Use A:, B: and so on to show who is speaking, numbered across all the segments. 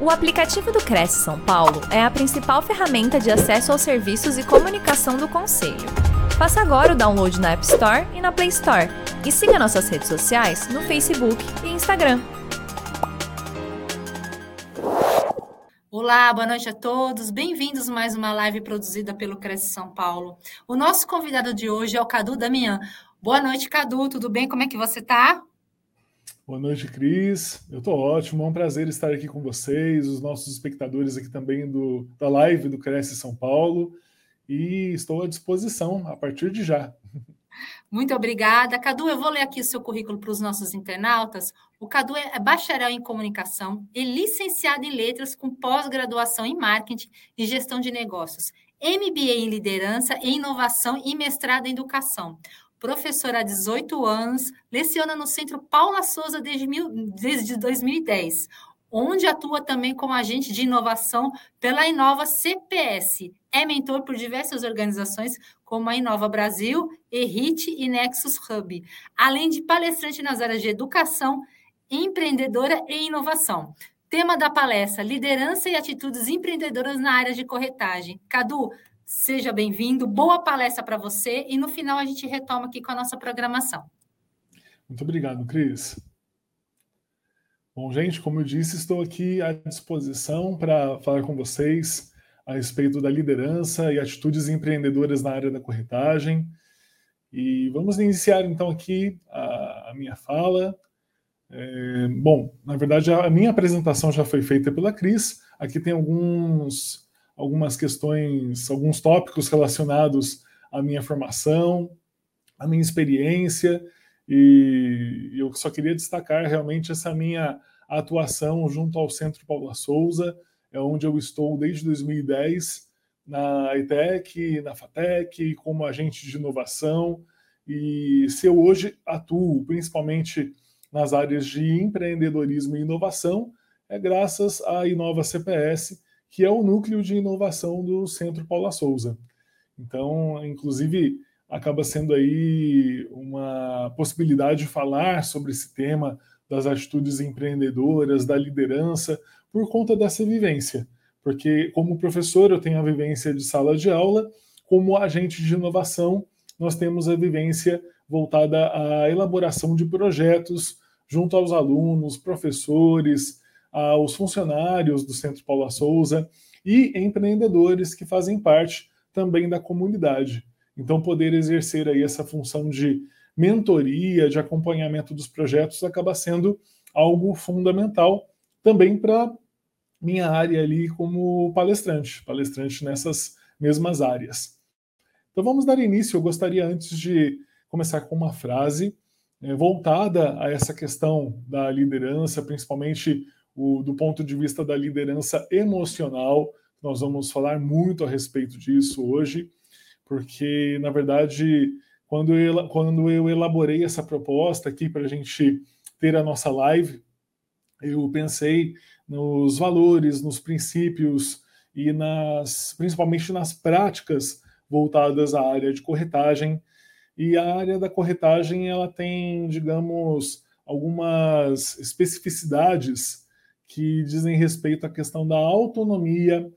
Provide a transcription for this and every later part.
A: O aplicativo do Cresce São Paulo é a principal ferramenta de acesso aos serviços e comunicação do Conselho. Faça agora o download na App Store e na Play Store. E siga nossas redes sociais no Facebook e Instagram.
B: Olá, boa noite a todos. Bem-vindos a mais uma live produzida pelo Cresce São Paulo. O nosso convidado de hoje é o Cadu Damian. Boa noite, Cadu. Tudo bem? Como é que você está?
C: Boa noite, Cris. Eu estou ótimo, é um prazer estar aqui com vocês, os nossos espectadores aqui também do, da live do Cresce São Paulo, e estou à disposição a partir de já.
B: Muito obrigada. Cadu, eu vou ler aqui o seu currículo para os nossos internautas. O Cadu é bacharel em comunicação e licenciado em letras com pós-graduação em marketing e gestão de negócios, MBA em liderança e inovação e mestrado em educação professora há 18 anos, leciona no Centro Paula Souza desde, mil, desde 2010, onde atua também como agente de inovação pela Inova CPS. É mentor por diversas organizações, como a Inova Brasil, ERIT e Nexus Hub, além de palestrante nas áreas de educação, empreendedora e inovação. Tema da palestra: liderança e atitudes empreendedoras na área de corretagem. Cadu, Seja bem-vindo, boa palestra para você e no final a gente retoma aqui com a nossa programação.
C: Muito obrigado, Cris. Bom, gente, como eu disse, estou aqui à disposição para falar com vocês a respeito da liderança e atitudes empreendedoras na área da corretagem. E vamos iniciar então aqui a, a minha fala. É, bom, na verdade, a minha apresentação já foi feita pela Cris. Aqui tem alguns algumas questões, alguns tópicos relacionados à minha formação, à minha experiência, e eu só queria destacar realmente essa minha atuação junto ao Centro Paula Souza, é onde eu estou desde 2010, na ITEC, na FATEC, como agente de inovação, e se eu hoje atuo principalmente nas áreas de empreendedorismo e inovação, é graças à Inova CPS, que é o núcleo de inovação do Centro Paula Souza. Então, inclusive, acaba sendo aí uma possibilidade de falar sobre esse tema das atitudes empreendedoras, da liderança, por conta dessa vivência. Porque, como professor, eu tenho a vivência de sala de aula, como agente de inovação, nós temos a vivência voltada à elaboração de projetos junto aos alunos, professores, aos funcionários do Centro Paula Souza e empreendedores que fazem parte também da comunidade. Então, poder exercer aí essa função de mentoria, de acompanhamento dos projetos, acaba sendo algo fundamental também para minha área ali como palestrante, palestrante nessas mesmas áreas. Então vamos dar início. Eu gostaria antes de começar com uma frase é, voltada a essa questão da liderança, principalmente o, do ponto de vista da liderança emocional. Nós vamos falar muito a respeito disso hoje, porque, na verdade, quando eu, quando eu elaborei essa proposta aqui para a gente ter a nossa live, eu pensei nos valores, nos princípios e nas, principalmente nas práticas voltadas à área de corretagem. E a área da corretagem ela tem, digamos, algumas especificidades que dizem respeito à questão da autonomia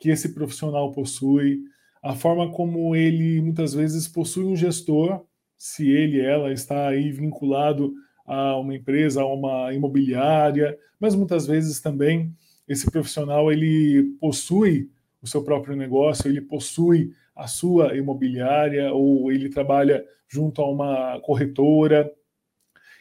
C: que esse profissional possui, a forma como ele muitas vezes possui um gestor, se ele ela está aí vinculado a uma empresa, a uma imobiliária, mas muitas vezes também esse profissional ele possui o seu próprio negócio, ele possui a sua imobiliária ou ele trabalha junto a uma corretora.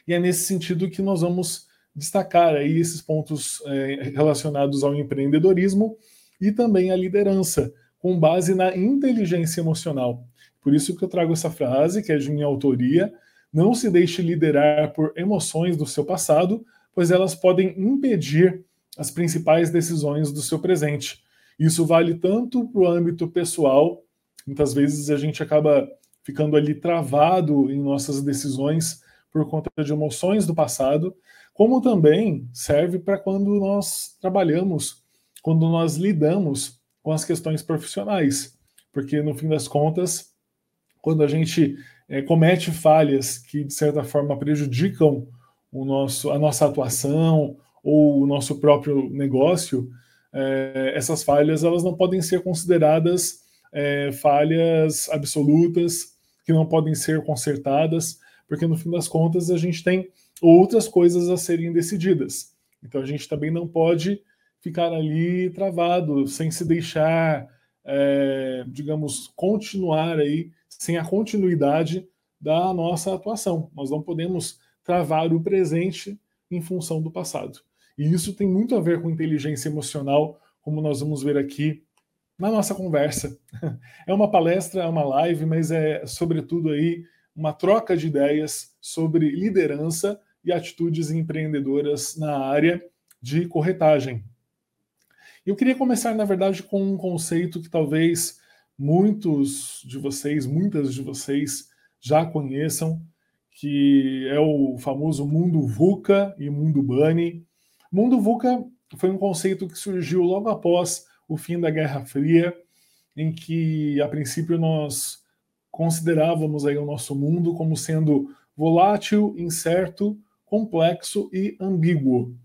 C: E é nesse sentido que nós vamos destacar aí esses pontos é, relacionados ao empreendedorismo e também à liderança, com base na inteligência emocional. Por isso que eu trago essa frase, que é de minha autoria: não se deixe liderar por emoções do seu passado, pois elas podem impedir as principais decisões do seu presente. Isso vale tanto para o âmbito pessoal, muitas vezes a gente acaba ficando ali travado em nossas decisões por conta de emoções do passado, como também serve para quando nós trabalhamos, quando nós lidamos com as questões profissionais, porque no fim das contas, quando a gente é, comete falhas que de certa forma prejudicam o nosso, a nossa atuação ou o nosso próprio negócio, é, essas falhas elas não podem ser consideradas é, falhas absolutas que não podem ser consertadas, porque no fim das contas a gente tem outras coisas a serem decididas. Então a gente também não pode ficar ali travado, sem se deixar, é, digamos, continuar aí, sem a continuidade da nossa atuação. Nós não podemos travar o presente em função do passado. E isso tem muito a ver com inteligência emocional, como nós vamos ver aqui na nossa conversa. É uma palestra, é uma live, mas é sobretudo aí uma troca de ideias sobre liderança e atitudes empreendedoras na área de corretagem. Eu queria começar, na verdade, com um conceito que talvez muitos de vocês, muitas de vocês já conheçam, que é o famoso mundo VUCA e mundo BUNNY. Mundo VUCA foi um conceito que surgiu logo após o fim da Guerra Fria, em que a princípio nós considerávamos aí o nosso mundo como sendo volátil, incerto, complexo e ambíguo.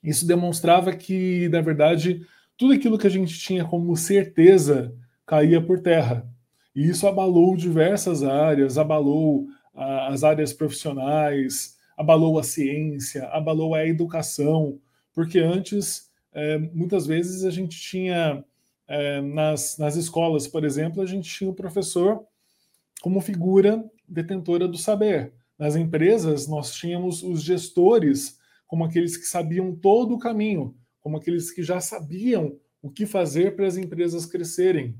C: Isso demonstrava que, na verdade, tudo aquilo que a gente tinha como certeza caía por terra. E isso abalou diversas áreas, abalou a, as áreas profissionais, abalou a ciência, abalou a educação, porque antes, é, muitas vezes, a gente tinha, é, nas, nas escolas, por exemplo, a gente tinha o professor como figura detentora do saber. Nas empresas, nós tínhamos os gestores como aqueles que sabiam todo o caminho, como aqueles que já sabiam o que fazer para as empresas crescerem.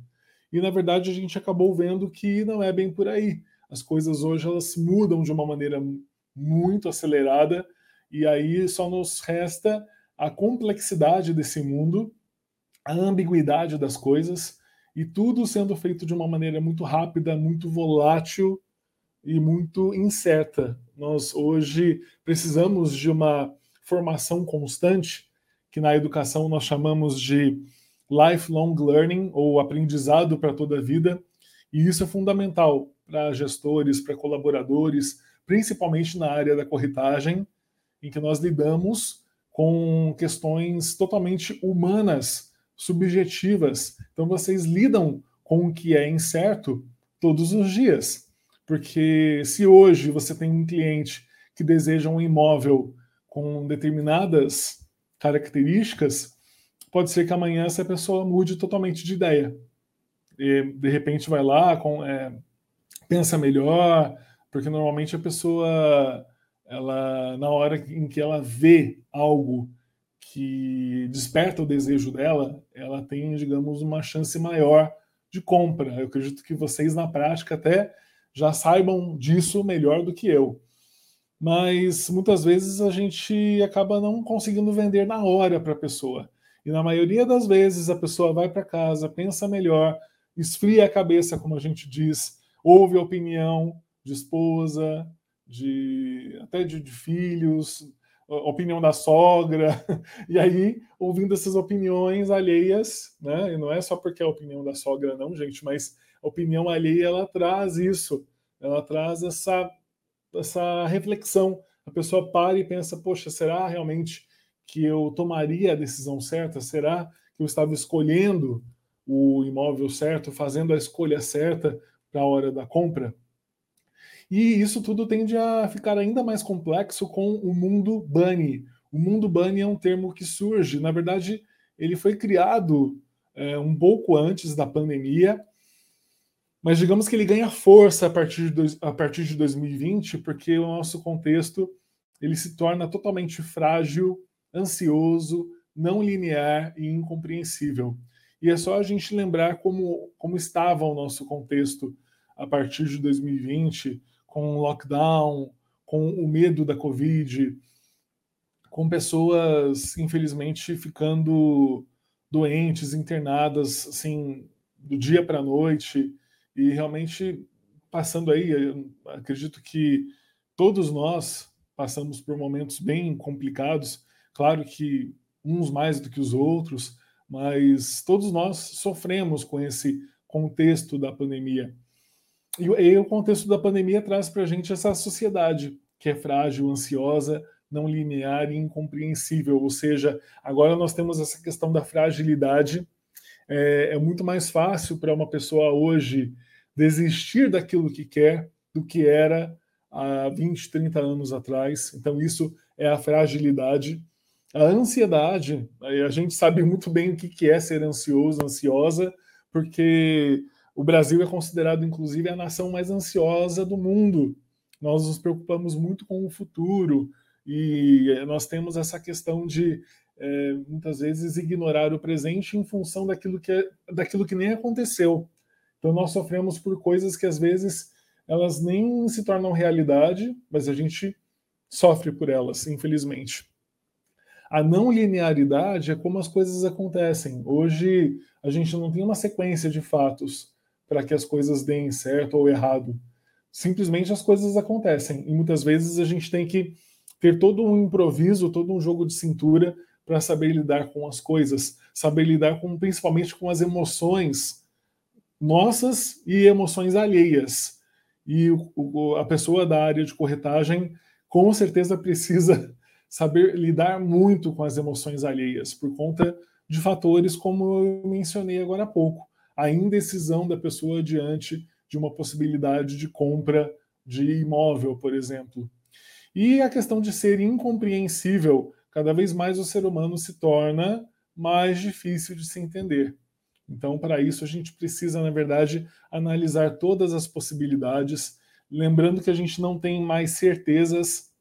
C: E na verdade a gente acabou vendo que não é bem por aí. As coisas hoje elas mudam de uma maneira muito acelerada e aí só nos resta a complexidade desse mundo, a ambiguidade das coisas e tudo sendo feito de uma maneira muito rápida, muito volátil e muito incerta. Nós hoje precisamos de uma formação constante, que na educação nós chamamos de lifelong learning ou aprendizado para toda a vida, e isso é fundamental para gestores, para colaboradores, principalmente na área da corretagem, em que nós lidamos com questões totalmente humanas, subjetivas. Então vocês lidam com o que é incerto todos os dias. Porque se hoje você tem um cliente que deseja um imóvel com determinadas características, pode ser que amanhã essa pessoa mude totalmente de ideia. E, de repente vai lá, com, é, pensa melhor, porque normalmente a pessoa, ela na hora em que ela vê algo que desperta o desejo dela, ela tem, digamos, uma chance maior de compra. Eu acredito que vocês na prática até já saibam disso melhor do que eu. Mas muitas vezes a gente acaba não conseguindo vender na hora para a pessoa. E na maioria das vezes a pessoa vai para casa, pensa melhor, esfria a cabeça, como a gente diz, ouve a opinião de esposa, de até de, de filhos, opinião da sogra, e aí, ouvindo essas opiniões alheias, né? E não é só porque é a opinião da sogra, não, gente, mas a opinião alheia ela traz isso, ela traz essa, essa reflexão. A pessoa para e pensa: poxa, será realmente que eu tomaria a decisão certa? Será que eu estava escolhendo o imóvel certo, fazendo a escolha certa para a hora da compra? E isso tudo tende a ficar ainda mais complexo com o mundo bunny. O mundo bunny é um termo que surge, na verdade, ele foi criado é, um pouco antes da pandemia mas digamos que ele ganha força a partir, de, dois, a partir de 2020, porque o nosso contexto ele se torna totalmente frágil, ansioso, não linear e incompreensível. E é só a gente lembrar como, como estava o nosso contexto a partir de 2020, com o lockdown, com o medo da Covid, com pessoas, infelizmente, ficando doentes, internadas, assim, do dia para a noite, e realmente passando aí, acredito que todos nós passamos por momentos bem complicados, claro que uns mais do que os outros, mas todos nós sofremos com esse contexto da pandemia. E, e o contexto da pandemia traz para a gente essa sociedade que é frágil, ansiosa, não linear e incompreensível. Ou seja, agora nós temos essa questão da fragilidade. É, é muito mais fácil para uma pessoa hoje desistir daquilo que quer do que era há 20, 30 anos atrás. Então, isso é a fragilidade. A ansiedade, a gente sabe muito bem o que é ser ansioso, ansiosa, porque o Brasil é considerado, inclusive, a nação mais ansiosa do mundo. Nós nos preocupamos muito com o futuro e nós temos essa questão de é, muitas vezes ignorar o presente em função daquilo que, é, daquilo que nem aconteceu. Então nós sofremos por coisas que às vezes elas nem se tornam realidade, mas a gente sofre por elas, infelizmente. A não linearidade é como as coisas acontecem. Hoje a gente não tem uma sequência de fatos para que as coisas deem certo ou errado. Simplesmente as coisas acontecem e muitas vezes a gente tem que ter todo um improviso, todo um jogo de cintura para saber lidar com as coisas, saber lidar com principalmente com as emoções nossas e emoções alheias. E o, o, a pessoa da área de corretagem com certeza precisa saber lidar muito com as emoções alheias, por conta de fatores como eu mencionei agora há pouco. A indecisão da pessoa diante de uma possibilidade de compra de imóvel, por exemplo. E a questão de ser incompreensível, cada vez mais o ser humano se torna mais difícil de se entender. Então, para isso, a gente precisa, na verdade, analisar todas as possibilidades, lembrando que a gente não tem mais certezas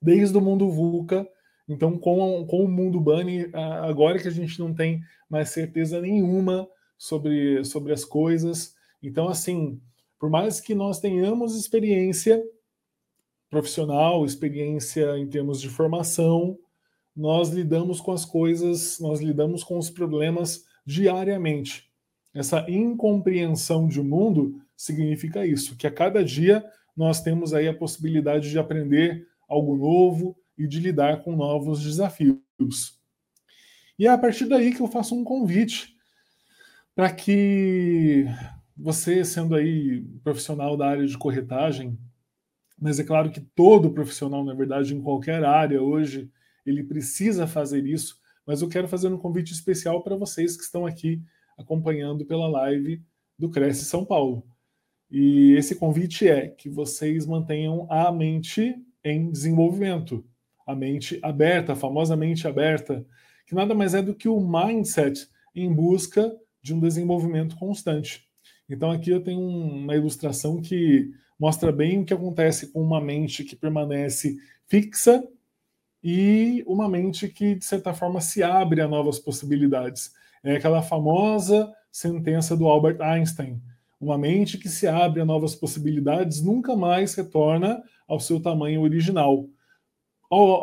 C: desde o mundo VUCA. Então, com, com o mundo Bunny, agora que a gente não tem mais certeza nenhuma sobre, sobre as coisas. Então, assim, por mais que nós tenhamos experiência profissional, experiência em termos de formação, nós lidamos com as coisas, nós lidamos com os problemas diariamente. Essa incompreensão de mundo significa isso, que a cada dia nós temos aí a possibilidade de aprender algo novo e de lidar com novos desafios. E é a partir daí que eu faço um convite para que você, sendo aí profissional da área de corretagem, mas é claro que todo profissional, na verdade, em qualquer área hoje, ele precisa fazer isso, mas eu quero fazer um convite especial para vocês que estão aqui acompanhando pela live do Cresce São Paulo. E esse convite é que vocês mantenham a mente em desenvolvimento, a mente aberta, a famosa mente aberta, que nada mais é do que o mindset em busca de um desenvolvimento constante. Então aqui eu tenho uma ilustração que mostra bem o que acontece com uma mente que permanece fixa e uma mente que, de certa forma, se abre a novas possibilidades. É aquela famosa sentença do Albert Einstein: uma mente que se abre a novas possibilidades nunca mais retorna ao seu tamanho original.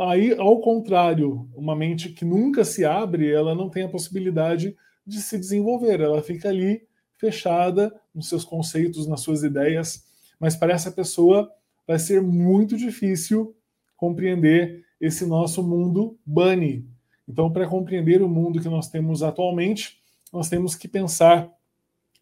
C: Aí, ao contrário, uma mente que nunca se abre, ela não tem a possibilidade de se desenvolver, ela fica ali fechada nos seus conceitos, nas suas ideias, mas para essa pessoa vai ser muito difícil compreender esse nosso mundo bunny. Então, para compreender o mundo que nós temos atualmente, nós temos que pensar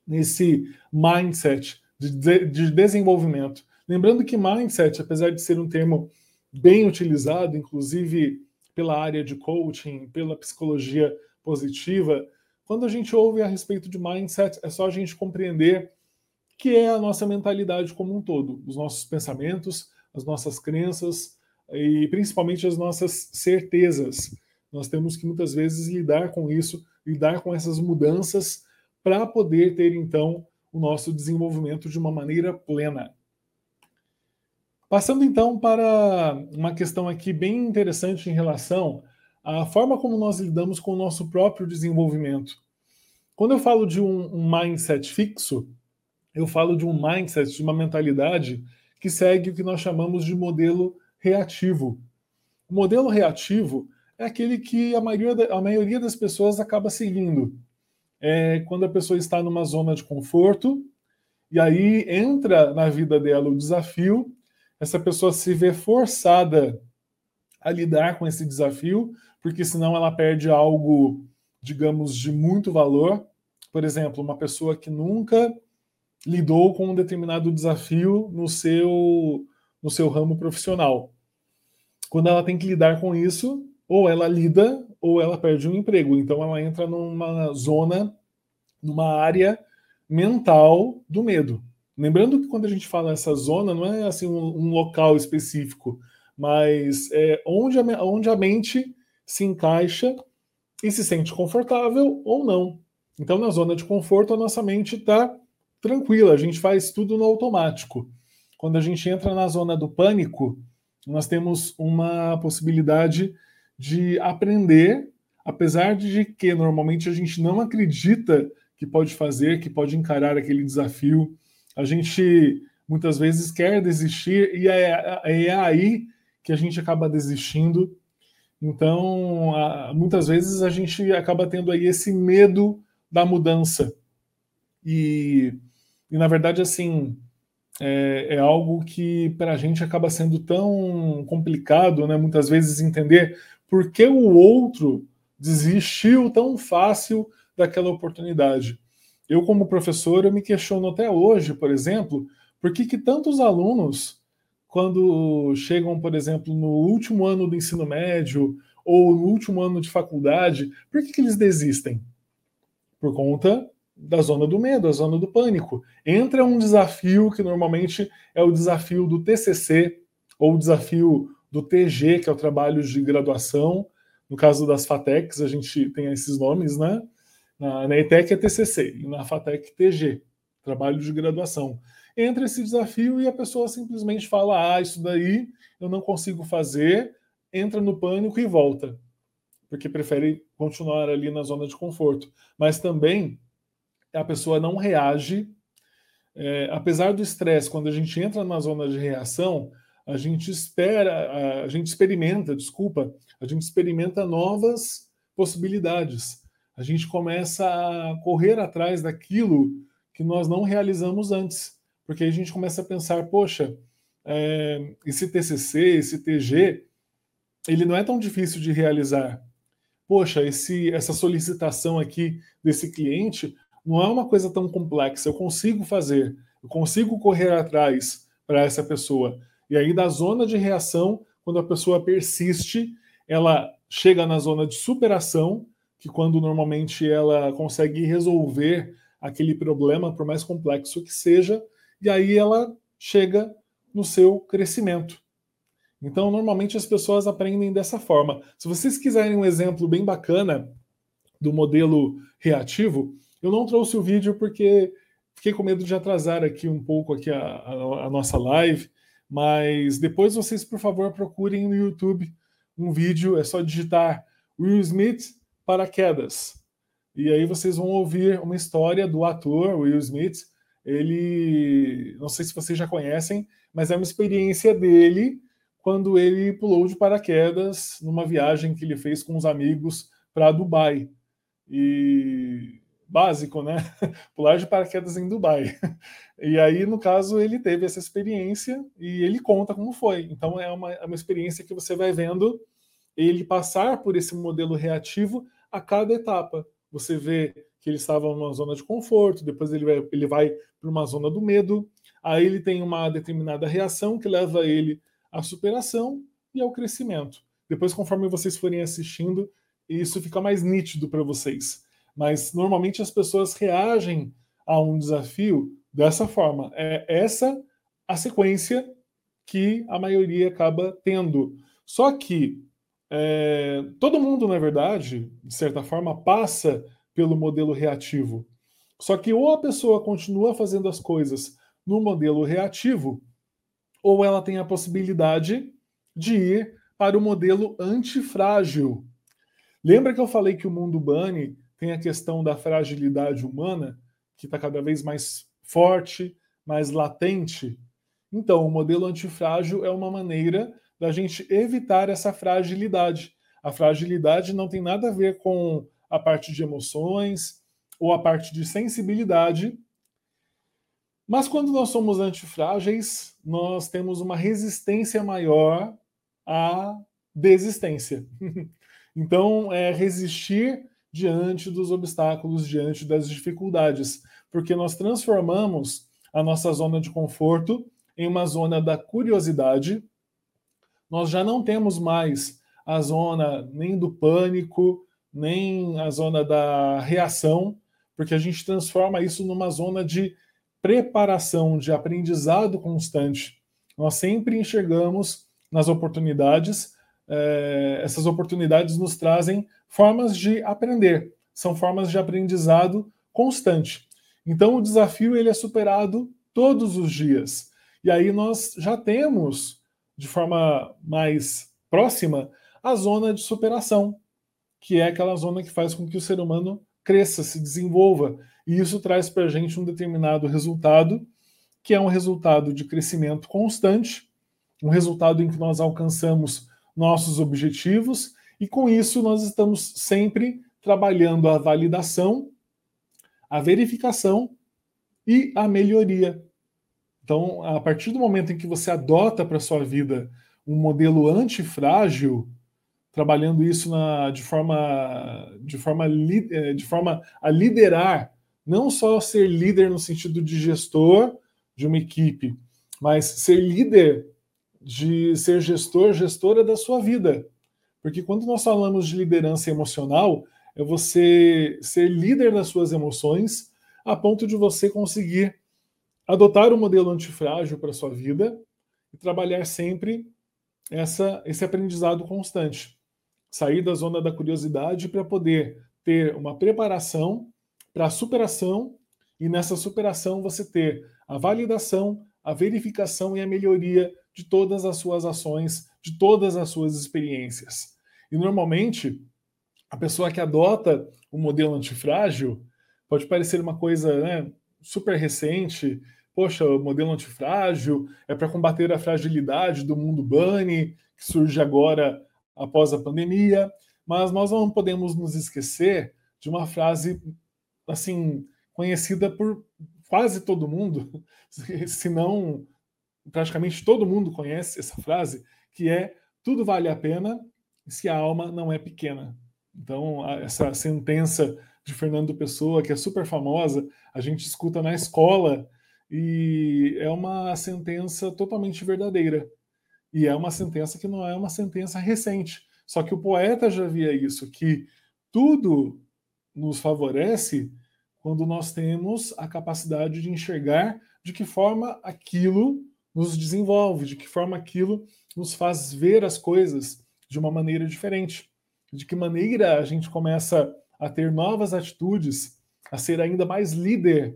C: nesse mindset de, de desenvolvimento. Lembrando que mindset, apesar de ser um termo bem utilizado, inclusive pela área de coaching, pela psicologia positiva, quando a gente ouve a respeito de mindset, é só a gente compreender que é a nossa mentalidade como um todo, os nossos pensamentos, as nossas crenças e principalmente as nossas certezas. Nós temos que muitas vezes lidar com isso, lidar com essas mudanças para poder ter então o nosso desenvolvimento de uma maneira plena. Passando então para uma questão aqui bem interessante em relação à forma como nós lidamos com o nosso próprio desenvolvimento. Quando eu falo de um, um mindset fixo, eu falo de um mindset, de uma mentalidade que segue o que nós chamamos de modelo reativo. O modelo reativo é aquele que a maioria, a maioria das pessoas acaba seguindo. É quando a pessoa está numa zona de conforto, e aí entra na vida dela o desafio essa pessoa se vê forçada a lidar com esse desafio, porque senão ela perde algo, digamos, de muito valor. Por exemplo, uma pessoa que nunca lidou com um determinado desafio no seu no seu ramo profissional. quando ela tem que lidar com isso, ou ela lida ou ela perde um emprego. Então ela entra numa zona, numa área mental do medo. Lembrando que quando a gente fala essa zona, não é assim um, um local específico, mas é onde a, onde a mente se encaixa e se sente confortável ou não. Então, na zona de conforto, a nossa mente está tranquila, a gente faz tudo no automático. Quando a gente entra na zona do pânico, nós temos uma possibilidade de aprender, apesar de que normalmente a gente não acredita que pode fazer, que pode encarar aquele desafio. A gente muitas vezes quer desistir e é, é aí que a gente acaba desistindo. Então, muitas vezes a gente acaba tendo aí esse medo da mudança. E, e na verdade, assim, é, é algo que para a gente acaba sendo tão complicado, né? Muitas vezes entender por que o outro desistiu tão fácil daquela oportunidade. Eu, como professor, eu me questiono até hoje, por exemplo, por que, que tantos alunos, quando chegam, por exemplo, no último ano do ensino médio ou no último ano de faculdade, por que, que eles desistem? Por conta da zona do medo, a zona do pânico. Entra um desafio que normalmente é o desafio do TCC ou o desafio do TG, que é o trabalho de graduação. No caso das FATECs, a gente tem esses nomes, né? Na, na ETEC é TCC e na FATEC TG, trabalho de graduação. Entra esse desafio e a pessoa simplesmente fala: Ah, isso daí eu não consigo fazer, entra no pânico e volta, porque prefere continuar ali na zona de conforto. Mas também a pessoa não reage. É, apesar do estresse, quando a gente entra na zona de reação, a gente espera, a gente experimenta, desculpa, a gente experimenta novas possibilidades. A gente começa a correr atrás daquilo que nós não realizamos antes, porque a gente começa a pensar, poxa, é, esse TCC, esse TG, ele não é tão difícil de realizar. Poxa, esse, essa solicitação aqui desse cliente não é uma coisa tão complexa. Eu consigo fazer, eu consigo correr atrás para essa pessoa. E aí, da zona de reação, quando a pessoa persiste, ela chega na zona de superação, que quando normalmente ela consegue resolver aquele problema, por mais complexo que seja, e aí ela chega no seu crescimento. Então, normalmente as pessoas aprendem dessa forma. Se vocês quiserem um exemplo bem bacana do modelo reativo, eu não trouxe o vídeo porque fiquei com medo de atrasar aqui um pouco aqui a, a, a nossa live, mas depois vocês, por favor, procurem no YouTube um vídeo, é só digitar Will Smith paraquedas. E aí vocês vão ouvir uma história do ator Will Smith. Ele, não sei se vocês já conhecem, mas é uma experiência dele quando ele pulou de paraquedas numa viagem que ele fez com os amigos para Dubai. E básico, né? Pular de paraquedas em Dubai. E aí, no caso, ele teve essa experiência e ele conta como foi. Então, é uma, é uma experiência que você vai vendo ele passar por esse modelo reativo a cada etapa. Você vê que ele estava numa zona de conforto, depois ele vai, ele vai para uma zona do medo, aí ele tem uma determinada reação que leva ele à superação e ao crescimento. Depois, conforme vocês forem assistindo, isso fica mais nítido para vocês mas normalmente as pessoas reagem a um desafio dessa forma. É essa a sequência que a maioria acaba tendo. Só que é, todo mundo, na verdade, de certa forma, passa pelo modelo reativo. Só que ou a pessoa continua fazendo as coisas no modelo reativo, ou ela tem a possibilidade de ir para o modelo antifrágil. Lembra que eu falei que o mundo Bunny tem a questão da fragilidade humana, que está cada vez mais forte, mais latente. Então, o modelo antifrágil é uma maneira da gente evitar essa fragilidade. A fragilidade não tem nada a ver com a parte de emoções ou a parte de sensibilidade. Mas quando nós somos antifrágeis, nós temos uma resistência maior à desistência. então, é resistir diante dos obstáculos, diante das dificuldades, porque nós transformamos a nossa zona de conforto em uma zona da curiosidade, nós já não temos mais a zona nem do pânico, nem a zona da reação, porque a gente transforma isso numa zona de preparação, de aprendizado constante. Nós sempre enxergamos nas oportunidades, eh, essas oportunidades nos trazem formas de aprender, são formas de aprendizado constante. Então o desafio ele é superado todos os dias. E aí nós já temos de forma mais próxima a zona de superação, que é aquela zona que faz com que o ser humano cresça, se desenvolva. E isso traz para a gente um determinado resultado, que é um resultado de crescimento constante, um resultado em que nós alcançamos nossos objetivos, e com isso nós estamos sempre trabalhando a validação, a verificação e a melhoria. Então, a partir do momento em que você adota para sua vida um modelo antifrágil, trabalhando isso na, de forma de forma eh, de forma a liderar, não só ser líder no sentido de gestor de uma equipe, mas ser líder de ser gestor, gestora da sua vida. Porque quando nós falamos de liderança emocional, é você ser líder das suas emoções a ponto de você conseguir adotar um modelo antifrágil para sua vida e trabalhar sempre essa, esse aprendizado constante. Sair da zona da curiosidade para poder ter uma preparação para a superação e nessa superação você ter a validação, a verificação e a melhoria de todas as suas ações, de todas as suas experiências. E normalmente, a pessoa que adota o modelo antifrágil pode parecer uma coisa né, super recente, poxa, o modelo antifrágil é para combater a fragilidade do mundo bunny, que surge agora após a pandemia, mas nós não podemos nos esquecer de uma frase assim conhecida por quase todo mundo, se não praticamente todo mundo conhece essa frase, que é tudo vale a pena se a alma não é pequena. Então, essa sentença de Fernando Pessoa, que é super famosa, a gente escuta na escola e é uma sentença totalmente verdadeira. E é uma sentença que não é uma sentença recente. Só que o poeta já via isso, que tudo nos favorece quando nós temos a capacidade de enxergar de que forma aquilo nos desenvolve, de que forma aquilo nos faz ver as coisas de uma maneira diferente. De que maneira a gente começa a ter novas atitudes, a ser ainda mais líder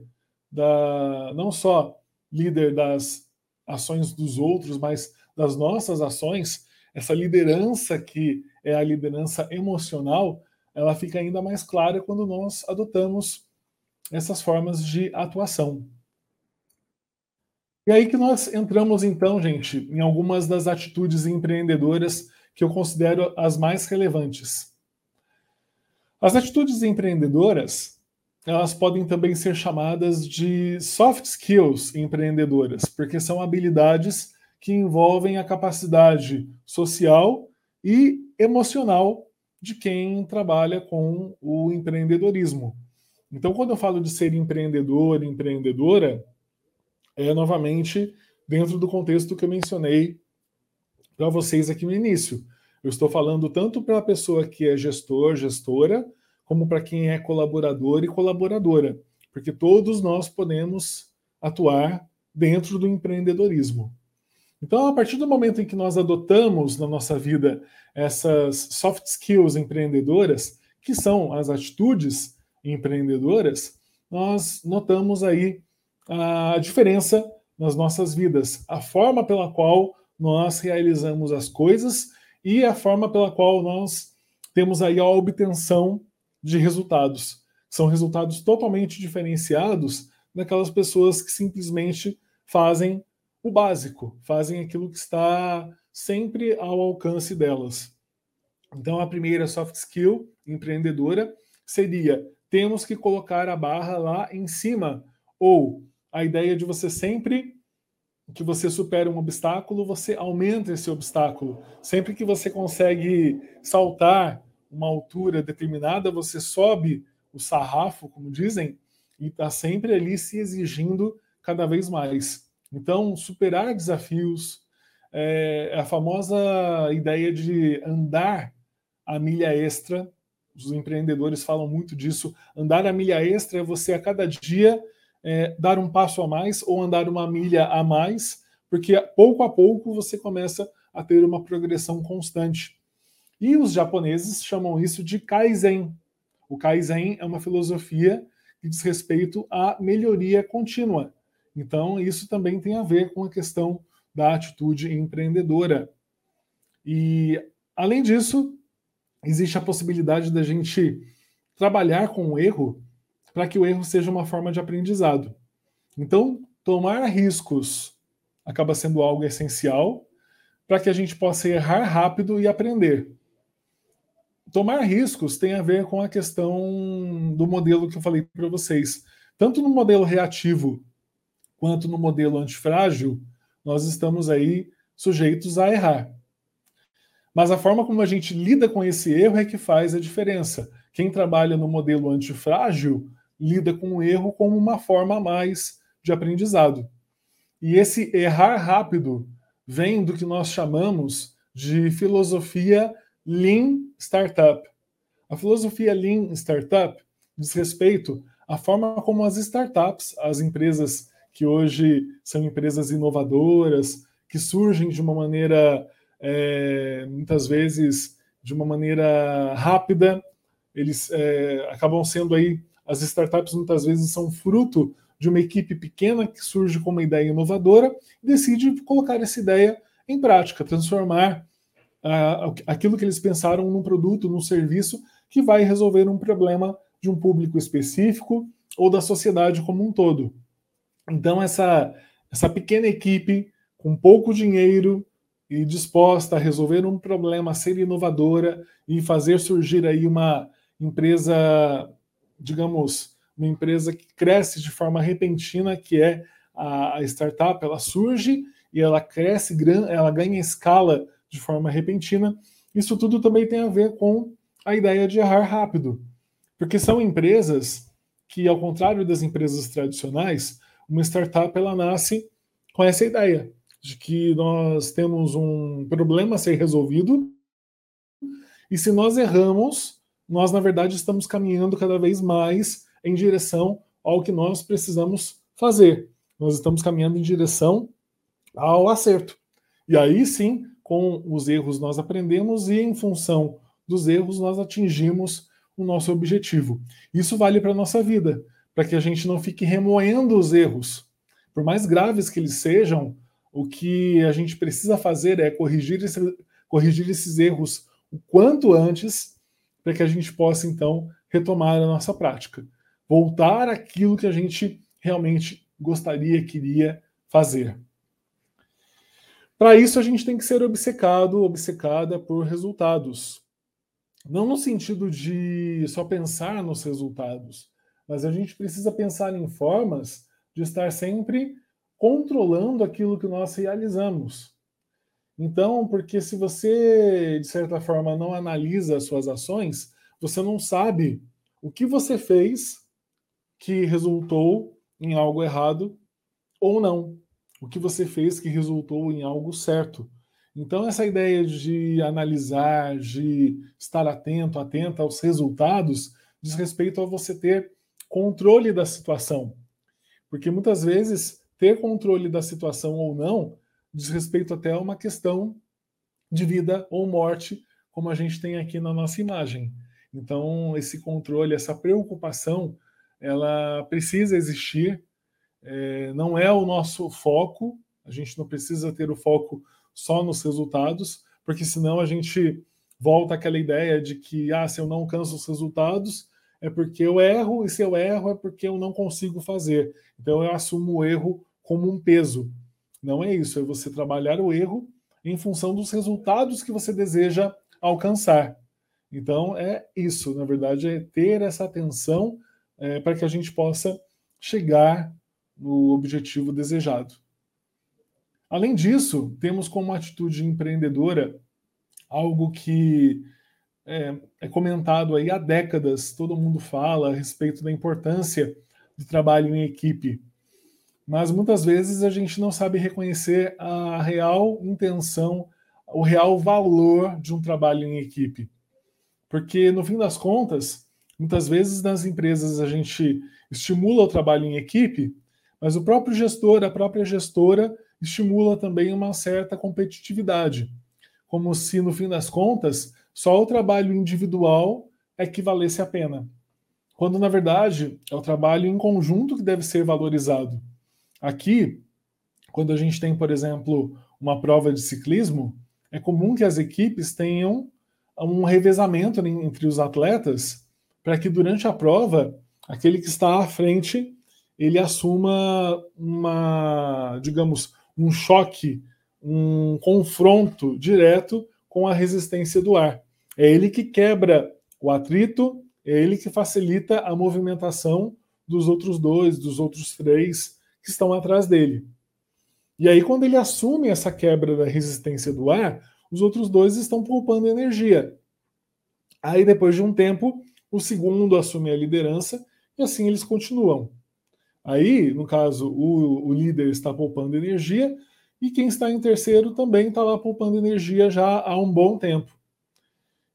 C: da não só líder das ações dos outros, mas das nossas ações, essa liderança que é a liderança emocional, ela fica ainda mais clara quando nós adotamos essas formas de atuação. E aí que nós entramos então, gente, em algumas das atitudes empreendedoras que eu considero as mais relevantes. As atitudes empreendedoras, elas podem também ser chamadas de soft skills empreendedoras, porque são habilidades que envolvem a capacidade social e emocional de quem trabalha com o empreendedorismo. Então, quando eu falo de ser empreendedor, empreendedora, é novamente dentro do contexto que eu mencionei para vocês aqui no início. Eu estou falando tanto para a pessoa que é gestor, gestora, como para quem é colaborador e colaboradora, porque todos nós podemos atuar dentro do empreendedorismo. Então, a partir do momento em que nós adotamos na nossa vida essas soft skills empreendedoras, que são as atitudes empreendedoras, nós notamos aí a diferença nas nossas vidas, a forma pela qual nós realizamos as coisas e a forma pela qual nós temos aí a obtenção de resultados. São resultados totalmente diferenciados daquelas pessoas que simplesmente fazem o básico, fazem aquilo que está sempre ao alcance delas. Então, a primeira soft skill empreendedora seria: temos que colocar a barra lá em cima, ou a ideia de você sempre que você supera um obstáculo, você aumenta esse obstáculo. Sempre que você consegue saltar uma altura determinada, você sobe o sarrafo, como dizem, e está sempre ali se exigindo cada vez mais. Então, superar desafios, é a famosa ideia de andar a milha extra. Os empreendedores falam muito disso. Andar a milha extra é você a cada dia é, dar um passo a mais ou andar uma milha a mais, porque pouco a pouco você começa a ter uma progressão constante. E os japoneses chamam isso de Kaizen. O Kaizen é uma filosofia que diz respeito à melhoria contínua. Então, isso também tem a ver com a questão da atitude empreendedora. E, além disso, existe a possibilidade da gente trabalhar com o erro para que o erro seja uma forma de aprendizado. Então, tomar riscos acaba sendo algo essencial para que a gente possa errar rápido e aprender. Tomar riscos tem a ver com a questão do modelo que eu falei para vocês. Tanto no modelo reativo quanto no modelo antifrágil, nós estamos aí sujeitos a errar. Mas a forma como a gente lida com esse erro é que faz a diferença. Quem trabalha no modelo antifrágil lida com o erro como uma forma a mais de aprendizado. E esse errar rápido vem do que nós chamamos de filosofia Lean Startup. A filosofia Lean Startup diz respeito à forma como as startups, as empresas que hoje são empresas inovadoras, que surgem de uma maneira, é, muitas vezes, de uma maneira rápida, eles é, acabam sendo aí as startups muitas vezes são fruto de uma equipe pequena que surge com uma ideia inovadora e decide colocar essa ideia em prática, transformar aquilo que eles pensaram num produto, num serviço que vai resolver um problema de um público específico ou da sociedade como um todo. Então, essa, essa pequena equipe, com pouco dinheiro e disposta a resolver um problema, ser inovadora e fazer surgir aí uma empresa digamos, uma empresa que cresce de forma repentina, que é a, a startup, ela surge e ela cresce, ela ganha escala de forma repentina. Isso tudo também tem a ver com a ideia de errar rápido, porque são empresas que, ao contrário das empresas tradicionais, uma startup ela nasce com essa ideia de que nós temos um problema a ser resolvido e se nós erramos, nós, na verdade, estamos caminhando cada vez mais em direção ao que nós precisamos fazer. Nós estamos caminhando em direção ao acerto. E aí sim, com os erros nós aprendemos e em função dos erros nós atingimos o nosso objetivo. Isso vale para a nossa vida, para que a gente não fique remoendo os erros. Por mais graves que eles sejam, o que a gente precisa fazer é corrigir, esse, corrigir esses erros o quanto antes para que a gente possa então retomar a nossa prática, voltar àquilo que a gente realmente gostaria, queria fazer. Para isso a gente tem que ser obcecado, obcecada por resultados. Não no sentido de só pensar nos resultados, mas a gente precisa pensar em formas de estar sempre controlando aquilo que nós realizamos. Então, porque se você, de certa forma, não analisa as suas ações, você não sabe o que você fez que resultou em algo errado ou não. O que você fez que resultou em algo certo. Então, essa ideia de analisar, de estar atento, atenta aos resultados, diz respeito a você ter controle da situação. Porque muitas vezes, ter controle da situação ou não diz respeito até a uma questão de vida ou morte, como a gente tem aqui na nossa imagem. Então, esse controle, essa preocupação, ela precisa existir, é, não é o nosso foco, a gente não precisa ter o foco só nos resultados, porque senão a gente volta àquela ideia de que, ah, se eu não alcanço os resultados, é porque eu erro, e se eu erro é porque eu não consigo fazer. Então eu assumo o erro como um peso. Não é isso, é você trabalhar o erro em função dos resultados que você deseja alcançar. Então, é isso, na verdade, é ter essa atenção é, para que a gente possa chegar no objetivo desejado. Além disso, temos como atitude empreendedora algo que é, é, comentado aí há décadas, todo mundo fala a respeito da importância do trabalho em equipe. mas muitas vezes a gente não sabe reconhecer a real intenção, o real valor de um trabalho em equipe. Porque, no fim das contas, muitas vezes nas empresas a gente estimula o trabalho em equipe, mas o próprio gestor, a própria gestora, estimula também uma certa competitividade. Como se, no fim das contas, só o trabalho individual é que valesse a pena. Quando, na verdade, é o trabalho em conjunto que deve ser valorizado. Aqui, quando a gente tem, por exemplo, uma prova de ciclismo, é comum que as equipes tenham um revezamento entre os atletas para que durante a prova aquele que está à frente ele assuma uma, digamos, um choque, um confronto direto com a resistência do ar. É ele que quebra o atrito, é ele que facilita a movimentação dos outros dois, dos outros três que estão atrás dele. E aí, quando ele assume essa quebra da resistência do ar, os outros dois estão poupando energia. Aí, depois de um tempo, o segundo assume a liderança e assim eles continuam. Aí, no caso, o, o líder está poupando energia e quem está em terceiro também está lá poupando energia já há um bom tempo.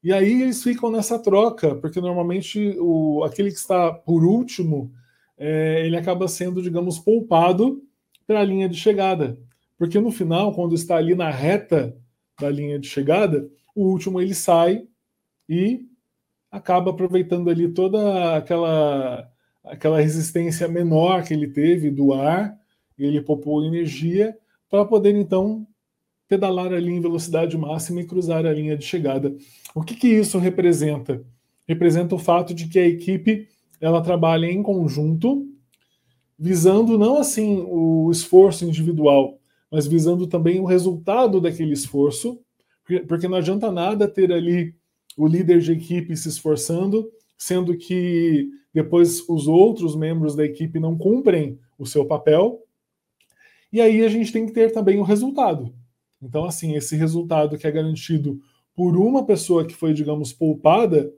C: E aí eles ficam nessa troca, porque normalmente o, aquele que está por último é, ele acaba sendo, digamos, poupado para a linha de chegada. Porque no final, quando está ali na reta da linha de chegada, o último ele sai e acaba aproveitando ali toda aquela aquela resistência menor que ele teve do ar, ele poupou energia para poder então pedalar ali em velocidade máxima e cruzar a linha de chegada. O que, que isso representa? Representa o fato de que a equipe ela trabalha em conjunto, visando não assim o esforço individual, mas visando também o resultado daquele esforço, porque não adianta nada ter ali o líder de equipe se esforçando, sendo que depois os outros membros da equipe não cumprem o seu papel. E aí a gente tem que ter também o resultado. Então, assim, esse resultado que é garantido por uma pessoa que foi, digamos, poupada,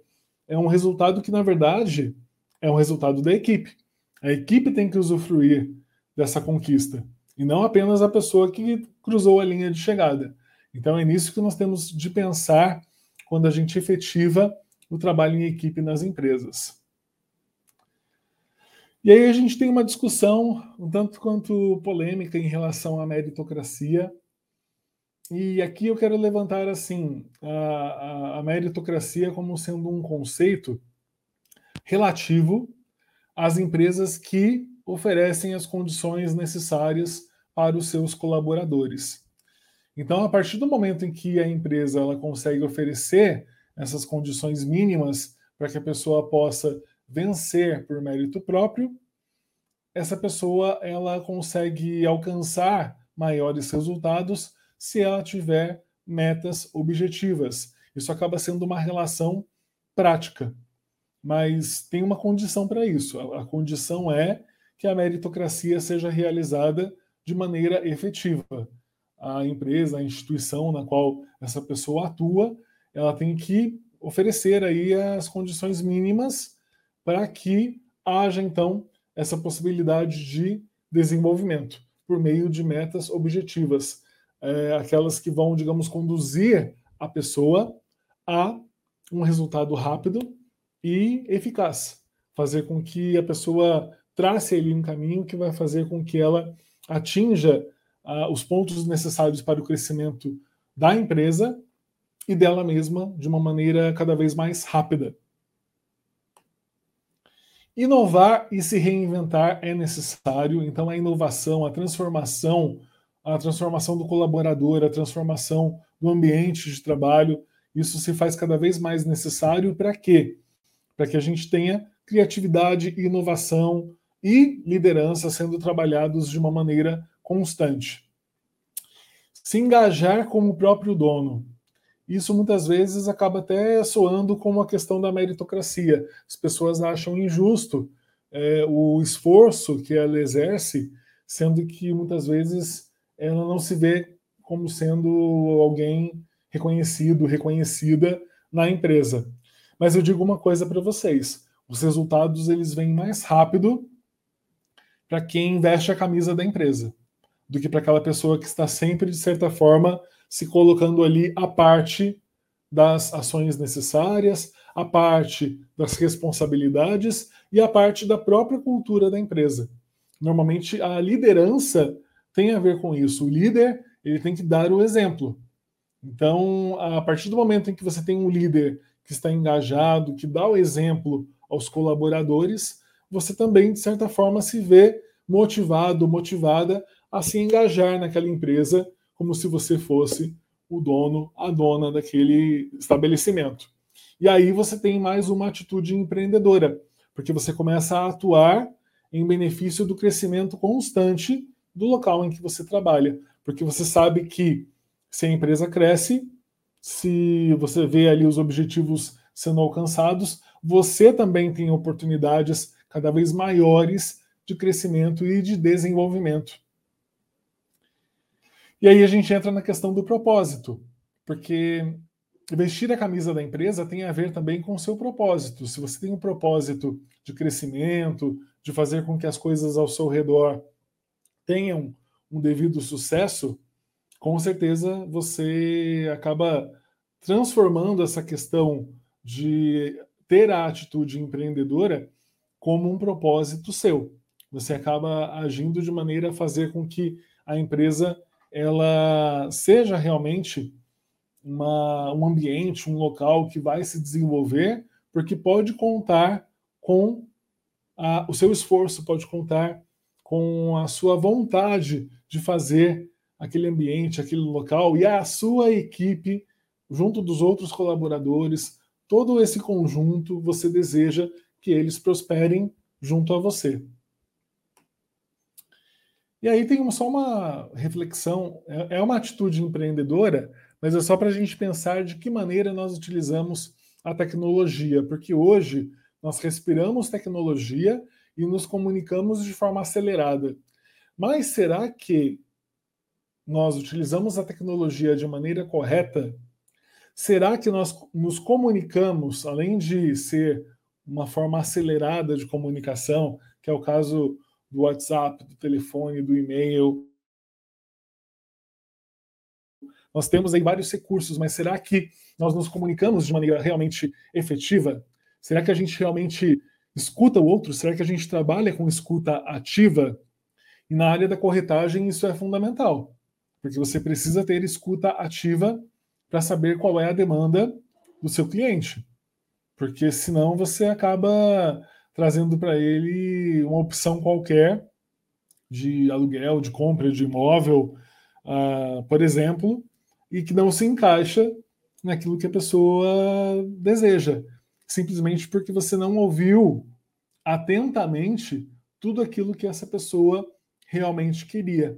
C: é um resultado que, na verdade, é um resultado da equipe. A equipe tem que usufruir dessa conquista e não apenas a pessoa que cruzou a linha de chegada. Então é nisso que nós temos de pensar quando a gente efetiva o trabalho em equipe nas empresas. E aí a gente tem uma discussão um tanto quanto polêmica em relação à meritocracia. E aqui eu quero levantar assim a, a, meritocracia como sendo um conceito relativo às empresas que oferecem as condições necessárias para os seus colaboradores. Então, a partir do momento em que a empresa ela consegue oferecer essas condições mínimas para que a pessoa possa vencer por mérito próprio, essa pessoa ela consegue alcançar maiores resultados se ela tiver metas objetivas. Isso acaba sendo uma relação prática mas tem uma condição para isso. A, condição é que a meritocracia seja realizada de maneira efetiva. A empresa, a instituição na qual essa pessoa atua, ela tem que oferecer aí as condições mínimas para que haja então essa possibilidade de desenvolvimento por meio de metas objetivas, é, aquelas que vão, digamos, conduzir a pessoa a um resultado rápido e eficaz. Fazer com que a pessoa trace ali um caminho que vai fazer com que ela atinja uh, os pontos necessários para o crescimento da empresa e dela mesma de uma maneira cada vez mais rápida. Inovar e se reinventar é necessário, então a inovação, a transformação, a transformação do colaborador, a transformação do ambiente de trabalho, isso se faz cada vez mais necessário para quê? para que a gente tenha criatividade, inovação e liderança sendo trabalhados de uma maneira constante. Se engajar como o próprio dono. Isso muitas vezes acaba até soando como a questão da meritocracia. As pessoas acham injusto é, o esforço que ela exerce, sendo que muitas vezes ela não se vê como sendo alguém reconhecido, reconhecida na empresa. Mas eu digo uma coisa para vocês: os resultados eles vêm mais rápido para quem veste a camisa da empresa, do que para aquela pessoa que está sempre, de certa forma, se colocando ali a parte das ações necessárias, a parte das responsabilidades e a parte da própria cultura da empresa. Normalmente a liderança tem a ver com isso. O líder ele tem que dar o exemplo. Então, a partir do momento em que você tem um líder que está engajado, que dá o exemplo aos colaboradores, você também, de certa forma, se vê motivado, motivada a se engajar naquela empresa, como se você fosse o dono, a dona daquele estabelecimento. E aí você tem mais uma atitude empreendedora, porque você começa a atuar em benefício do crescimento constante do local em que você trabalha, porque você sabe que se a empresa cresce, se você vê ali os objetivos sendo alcançados, você também tem oportunidades cada vez maiores de crescimento e de desenvolvimento. E aí a gente entra na questão do propósito, porque vestir a camisa da empresa tem a ver também com o seu propósito. Se você tem um propósito de crescimento, de fazer com que as coisas ao seu redor tenham um devido sucesso, com certeza você acaba transformando essa questão de ter a atitude empreendedora como um propósito seu. Você acaba agindo de maneira a fazer com que a empresa ela seja realmente uma, um ambiente, um local que vai se desenvolver, porque pode contar com a, o seu esforço, pode contar com a sua vontade de fazer aquele ambiente, aquele local e a sua equipe, junto dos outros colaboradores, todo esse conjunto, você deseja que eles prosperem junto a você. E aí tem só uma reflexão, é, é uma atitude empreendedora, mas é só para a gente pensar de que maneira nós utilizamos a tecnologia, porque hoje nós respiramos tecnologia e nos comunicamos de forma acelerada. Mas será que nós utilizamos a tecnologia de maneira correta? Será que nós nos comunicamos, além de ser uma forma acelerada de comunicação, que é o caso do WhatsApp, do telefone, do e-mail. Nós temos aí vários recursos, mas será que nós nos comunicamos de maneira realmente efetiva? Será que a gente realmente escuta o outro? Será que a gente trabalha com escuta ativa? E na área da corretagem isso é fundamental, porque você precisa ter escuta ativa para saber qual é a demanda do seu cliente. Porque senão você acaba trazendo para ele uma opção qualquer de aluguel, de compra de imóvel, uh, por exemplo, e que não se encaixa naquilo que a pessoa deseja, simplesmente porque você não ouviu atentamente tudo aquilo que essa pessoa realmente queria.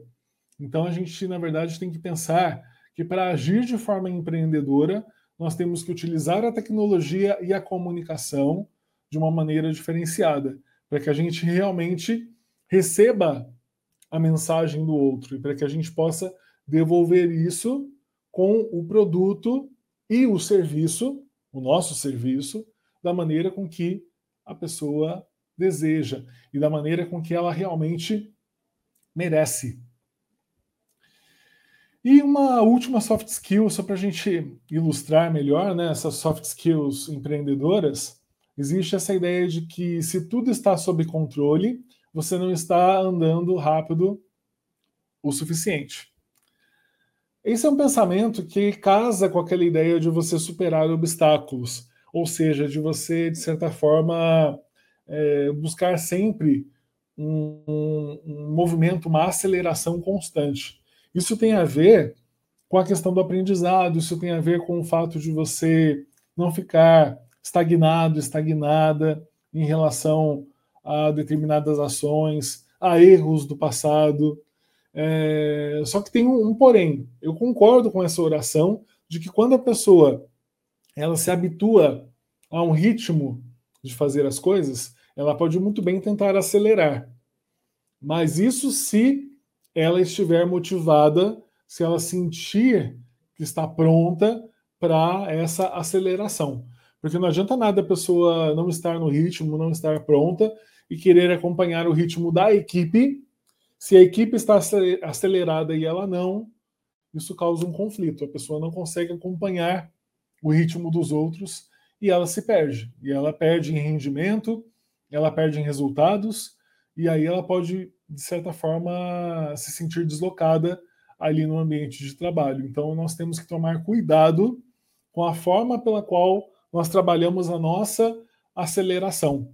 C: Então a gente, na verdade, tem que pensar que para agir de forma empreendedora, nós temos que utilizar a tecnologia e a comunicação de uma maneira diferenciada, para que a gente realmente receba a mensagem do outro e para que a gente possa devolver isso com o produto e o serviço, o nosso serviço, da maneira com que a pessoa deseja e da maneira com que ela realmente merece. E uma última soft skill, só para a gente ilustrar melhor né, essas soft skills empreendedoras, existe essa ideia de que se tudo está sob controle, você não está andando rápido o suficiente. Esse é um pensamento que casa com aquela ideia de você superar obstáculos, ou seja, de você, de certa forma, é, buscar sempre um, um, um movimento, uma aceleração constante. Isso tem a ver com a questão do aprendizado, isso tem a ver com o fato de você não ficar estagnado, estagnada em relação a determinadas ações, a erros do passado. É, só que tem um, um, porém. Eu concordo com essa oração de que quando a pessoa ela se habitua a um ritmo de fazer as coisas, ela pode muito bem tentar acelerar. Mas isso se ela estiver motivada, se ela sentir que está pronta para essa aceleração. Porque não adianta nada a pessoa não estar no ritmo, não estar pronta e querer acompanhar o ritmo da equipe. Se a equipe está acelerada e ela não, isso causa um conflito. A pessoa não consegue acompanhar o ritmo dos outros e ela se perde. E ela perde em rendimento, ela perde em resultados, e aí ela pode, de certa forma, se sentir deslocada ali no ambiente de trabalho. Então, nós temos que tomar cuidado com a forma pela qual nós trabalhamos a nossa aceleração.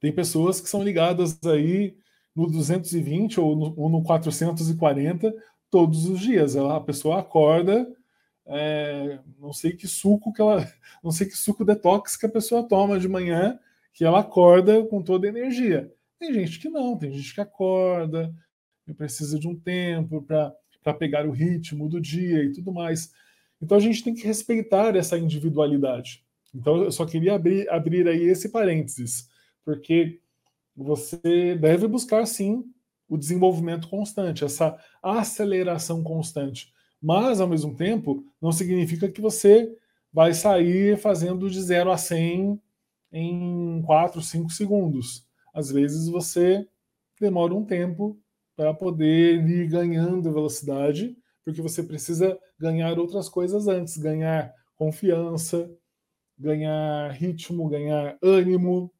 C: Tem pessoas que são ligadas aí no 220 ou no, ou no 440 todos os dias. A pessoa acorda, é, não sei que suco que ela, não sei que suco detox que a pessoa toma de manhã, que ela acorda com toda a energia. Tem gente que não, tem gente que acorda, precisa de um tempo para pegar o ritmo do dia e tudo mais. Então a gente tem que respeitar essa individualidade. Então eu só queria abrir, abrir aí esse parênteses, porque você deve buscar sim o desenvolvimento constante, essa aceleração constante. Mas, ao mesmo tempo, não significa que você vai sair fazendo de 0 a 100 em 4, 5 segundos. Às vezes você demora um tempo para poder ir ganhando velocidade porque você precisa ganhar outras coisas antes, ganhar confiança, ganhar ritmo, ganhar ânimo.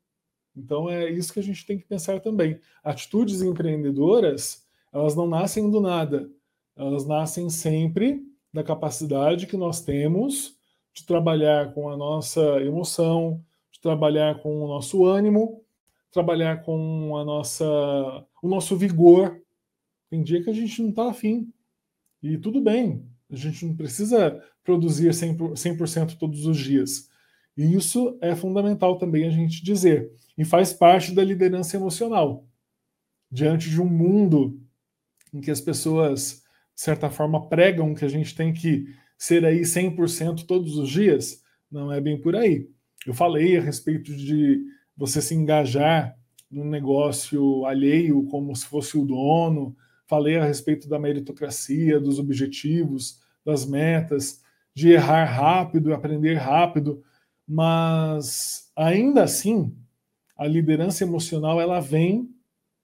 C: Então é isso que a gente tem que pensar também. Atitudes empreendedoras, elas não nascem do nada. Elas nascem sempre da capacidade que nós temos de trabalhar com a nossa emoção, de trabalhar com o nosso ânimo, trabalhar com a nossa o nosso vigor. Tem dia que a gente não está afim, e tudo bem, a gente não precisa produzir 100%, 100 todos os dias. E isso é fundamental também a gente dizer. E faz parte da liderança emocional. Diante de um mundo em que as pessoas, de certa forma, pregam que a gente tem que ser aí 100% todos os dias, não é bem por aí. Eu falei a respeito de você se engajar num negócio alheio como se fosse o dono, falei a respeito da meritocracia, dos objetivos, das metas, de errar rápido, aprender rápido, mas ainda assim, a liderança emocional ela vem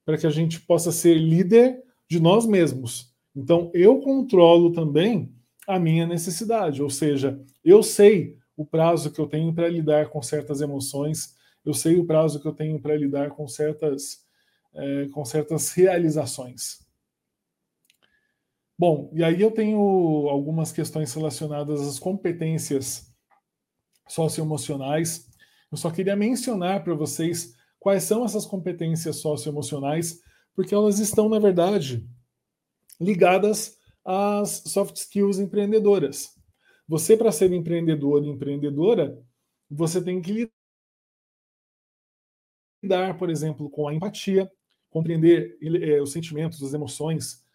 C: para que a gente possa ser líder de nós mesmos. Então, eu controlo também a minha necessidade, ou seja, eu sei o prazo que eu tenho para lidar com certas emoções, eu sei o prazo que eu tenho para lidar com certas, é, com certas realizações. Bom, e aí eu tenho algumas questões relacionadas às competências socioemocionais. Eu só queria mencionar para vocês quais são essas competências socioemocionais, porque elas estão, na verdade, ligadas às soft skills empreendedoras. Você, para ser empreendedor e empreendedora, você tem que lidar, por exemplo, com a empatia, compreender eh, os sentimentos, as emoções,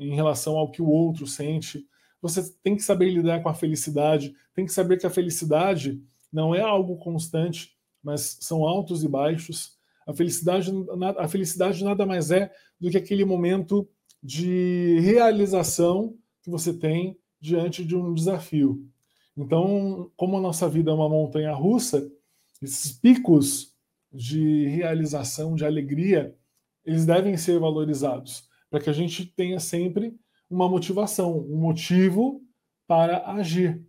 C: em relação ao que o outro sente. Você tem que saber lidar com a felicidade, tem que saber que a felicidade não é algo constante, mas são altos e baixos. A felicidade, a felicidade nada mais é do que aquele momento de realização que você tem diante de um desafio. Então, como a nossa vida é uma montanha russa, esses picos de realização, de alegria, eles devem ser valorizados para que a gente tenha sempre uma motivação, um motivo para agir.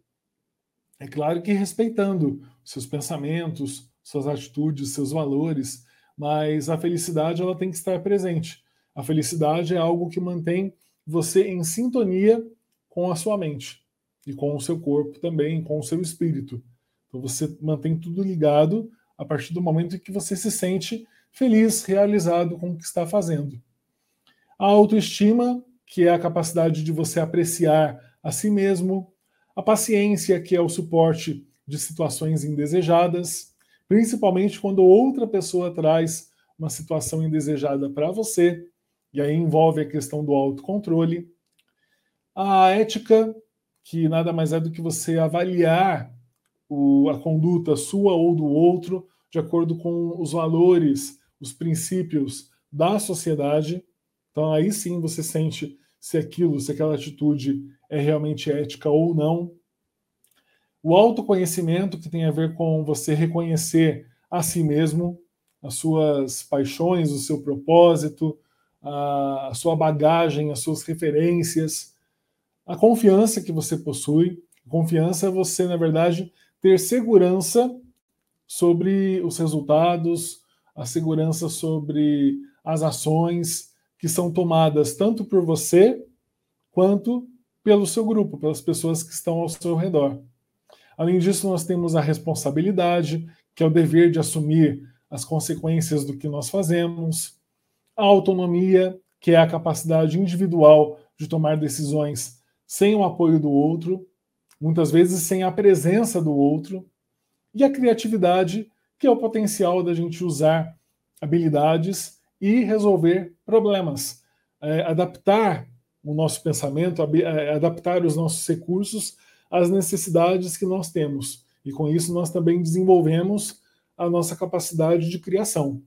C: É claro que respeitando seus pensamentos, suas atitudes, seus valores, mas a felicidade ela tem que estar presente. A felicidade é algo que mantém você em sintonia com a sua mente e com o seu corpo também, com o seu espírito. Então você mantém tudo ligado a partir do momento em que você se sente feliz, realizado com o que está fazendo. A autoestima, que é a capacidade de você apreciar a si mesmo. A paciência, que é o suporte de situações indesejadas, principalmente quando outra pessoa traz uma situação indesejada para você, e aí envolve a questão do autocontrole. A ética, que nada mais é do que você avaliar o, a conduta sua ou do outro de acordo com os valores, os princípios da sociedade. Então aí sim você sente se aquilo, se aquela atitude é realmente ética ou não. o autoconhecimento, que tem a ver com você reconhecer a si mesmo, as suas paixões, o seu propósito, a sua bagagem, as suas referências, a confiança que você possui. Confiança é você, na verdade, ter segurança sobre os resultados, a segurança sobre as ações que são tomadas tanto por você quanto pelo seu grupo, pelas pessoas que estão ao seu redor. Além disso, nós temos a responsabilidade, que é o dever de assumir as consequências do que nós fazemos, a autonomia, que é a capacidade individual de tomar decisões sem o apoio do outro, muitas vezes sem a presença do outro, e a criatividade, que é o potencial da gente usar habilidades e resolver problemas, é, adaptar o nosso pensamento, é, adaptar os nossos recursos às necessidades que nós temos. E com isso nós também desenvolvemos a nossa capacidade de criação.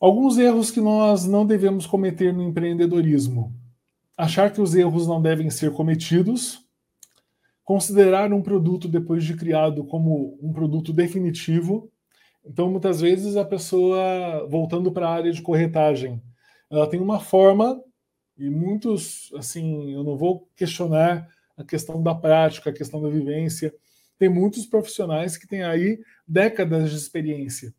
C: Alguns erros que nós não devemos cometer no empreendedorismo. Achar que os erros não devem ser cometidos, considerar um produto depois de criado como um produto definitivo. Então, muitas vezes a pessoa, voltando para a área de corretagem, ela tem uma forma e muitos, assim, eu não vou questionar a questão da prática, a questão da vivência. Tem muitos profissionais que têm aí décadas de experiência.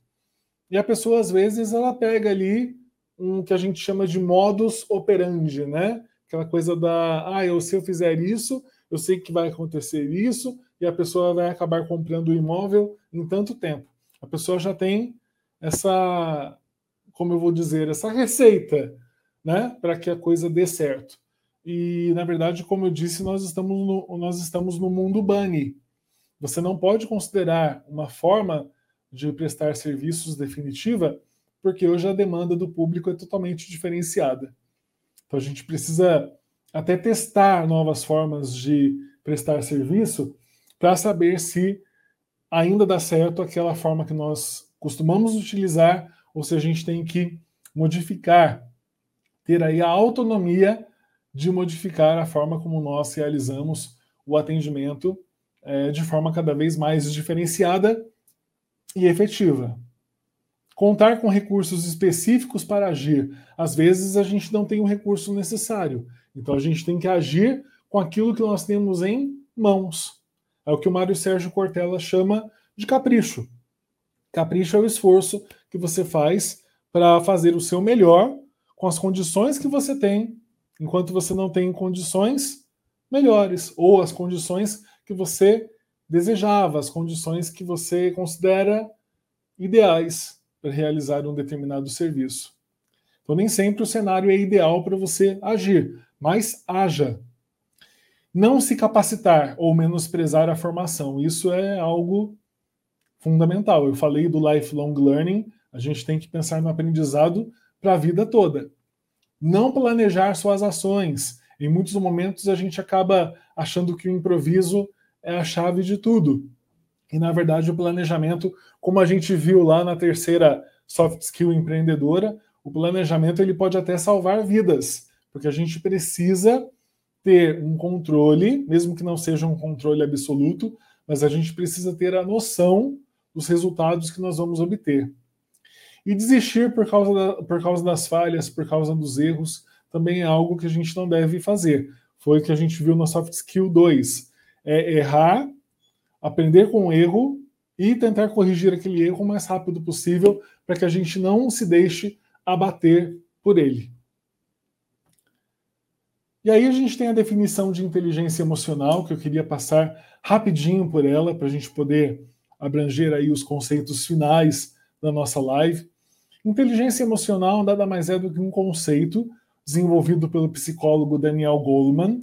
C: E a pessoa, às vezes, ela pega ali um que a gente chama de modus operandi, né? Aquela coisa da, ah, eu, se eu fizer isso, eu sei que vai acontecer isso, e a pessoa vai acabar comprando o imóvel em tanto tempo. A pessoa já tem essa, como eu vou dizer, essa receita, né, para que a coisa dê certo. E, na verdade, como eu disse, nós estamos no, nós estamos no mundo bunny. Você não pode considerar uma forma de prestar serviços definitiva, porque hoje a demanda do público é totalmente diferenciada. Então a gente precisa até testar novas formas de prestar serviço para saber se ainda dá certo aquela forma que nós costumamos utilizar ou se a gente tem que modificar, ter aí a autonomia de modificar a forma como nós realizamos o atendimento é, de forma cada vez mais diferenciada e efetiva. Contar com recursos específicos para agir. Às vezes a gente não tem o recurso necessário. Então a gente tem que agir com aquilo que nós temos em mãos. É o que o Mário Sérgio Cortella chama de capricho. Capricho é o esforço que você faz para fazer o seu melhor com as condições que você tem, enquanto você não tem condições melhores, ou as condições que você desejava, as condições que você considera ideais para realizar um determinado serviço. Então, nem sempre o cenário é ideal para você agir, mas haja. Não se capacitar ou menosprezar a formação, isso é algo fundamental. Eu falei do lifelong learning, a gente tem que pensar no aprendizado para a vida toda. Não planejar suas ações. Em muitos momentos a gente acaba achando que o improviso é a chave de tudo. E na verdade o planejamento, como a gente viu lá na terceira soft skill empreendedora, o planejamento ele pode até salvar vidas, porque a gente precisa ter um controle, mesmo que não seja um controle absoluto, mas a gente precisa ter a noção dos resultados que nós vamos obter. E desistir por causa, da, por causa das falhas, por causa dos erros, também é algo que a gente não deve fazer. Foi o que a gente viu na Soft Skill 2 é errar, aprender com o erro e tentar corrigir aquele erro o mais rápido possível para que a gente não se deixe abater por ele. E aí a gente tem a definição de inteligência emocional, que eu queria passar rapidinho por ela, para a gente poder abranger aí os conceitos finais da nossa live. Inteligência emocional nada mais é do que um conceito desenvolvido pelo psicólogo Daniel Goleman,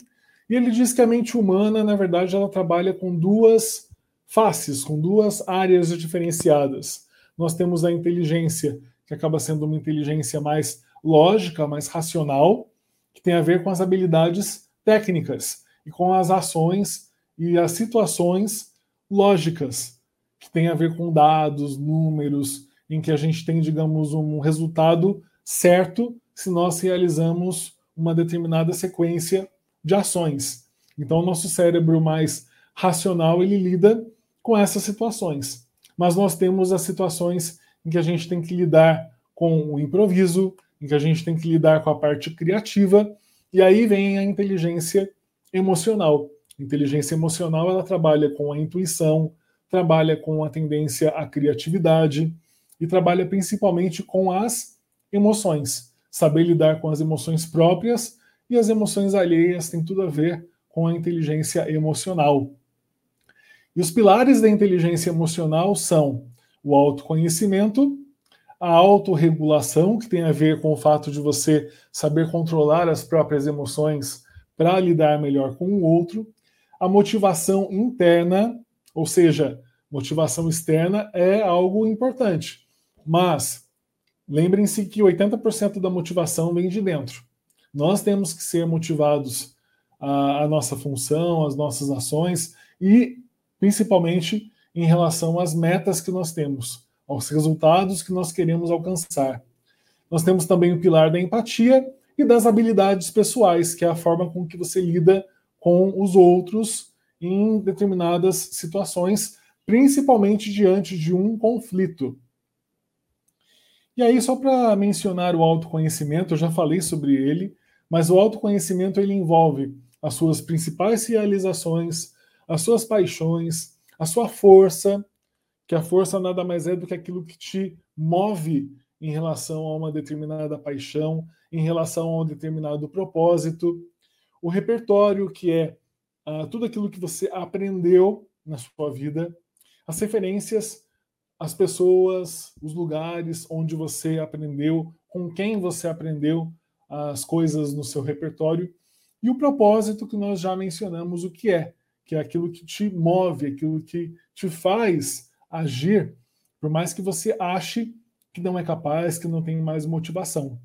C: e ele diz que a mente humana, na verdade, ela trabalha com duas faces, com duas áreas diferenciadas. Nós temos a inteligência, que acaba sendo uma inteligência mais lógica, mais racional, que tem a ver com as habilidades técnicas e com as ações e as situações lógicas, que tem a ver com dados, números, em que a gente tem, digamos, um resultado certo se nós realizamos uma determinada sequência de ações. Então, o nosso cérebro mais racional ele lida com essas situações. Mas nós temos as situações em que a gente tem que lidar com o improviso, em que a gente tem que lidar com a parte criativa, e aí vem a inteligência emocional. A inteligência emocional ela trabalha com a intuição, trabalha com a tendência à criatividade e trabalha principalmente com as emoções. Saber lidar com as emoções próprias e as emoções alheias tem tudo a ver com a inteligência emocional. E os pilares da inteligência emocional são o autoconhecimento, a autorregulação, que tem a ver com o fato de você saber controlar as próprias emoções para lidar melhor com o outro, a motivação interna, ou seja, motivação externa é algo importante, mas lembrem-se que 80% da motivação vem de dentro. Nós temos que ser motivados a, a nossa função, as nossas ações e principalmente em relação às metas que nós temos, aos resultados que nós queremos alcançar. Nós temos também o pilar da empatia e das habilidades pessoais, que é a forma com que você lida com os outros em determinadas situações, principalmente diante de um conflito. E aí, só para mencionar o autoconhecimento, eu já falei sobre ele, mas o autoconhecimento ele envolve as suas principais realizações, as suas paixões, a sua força, que a força nada mais é do que aquilo que te move em relação a uma determinada paixão, em relação a um determinado propósito, o repertório, que é uh, tudo aquilo que você aprendeu na sua vida, as referências, as pessoas, os lugares onde você aprendeu, com quem você aprendeu as coisas no seu repertório, e o propósito que nós já mencionamos o que é, que é aquilo que te move, aquilo que te faz agir, por mais que você ache que não é capaz, que não tem mais motivação.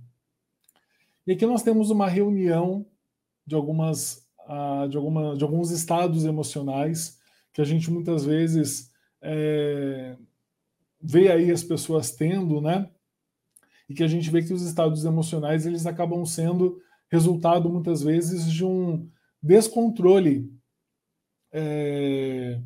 C: E aqui nós temos uma reunião de algumas uh, de, alguma, de alguns estados emocionais que a gente muitas vezes é, vê aí as pessoas tendo, né? E que a gente vê que os estados emocionais eles acabam sendo resultado muitas vezes de um descontrole é,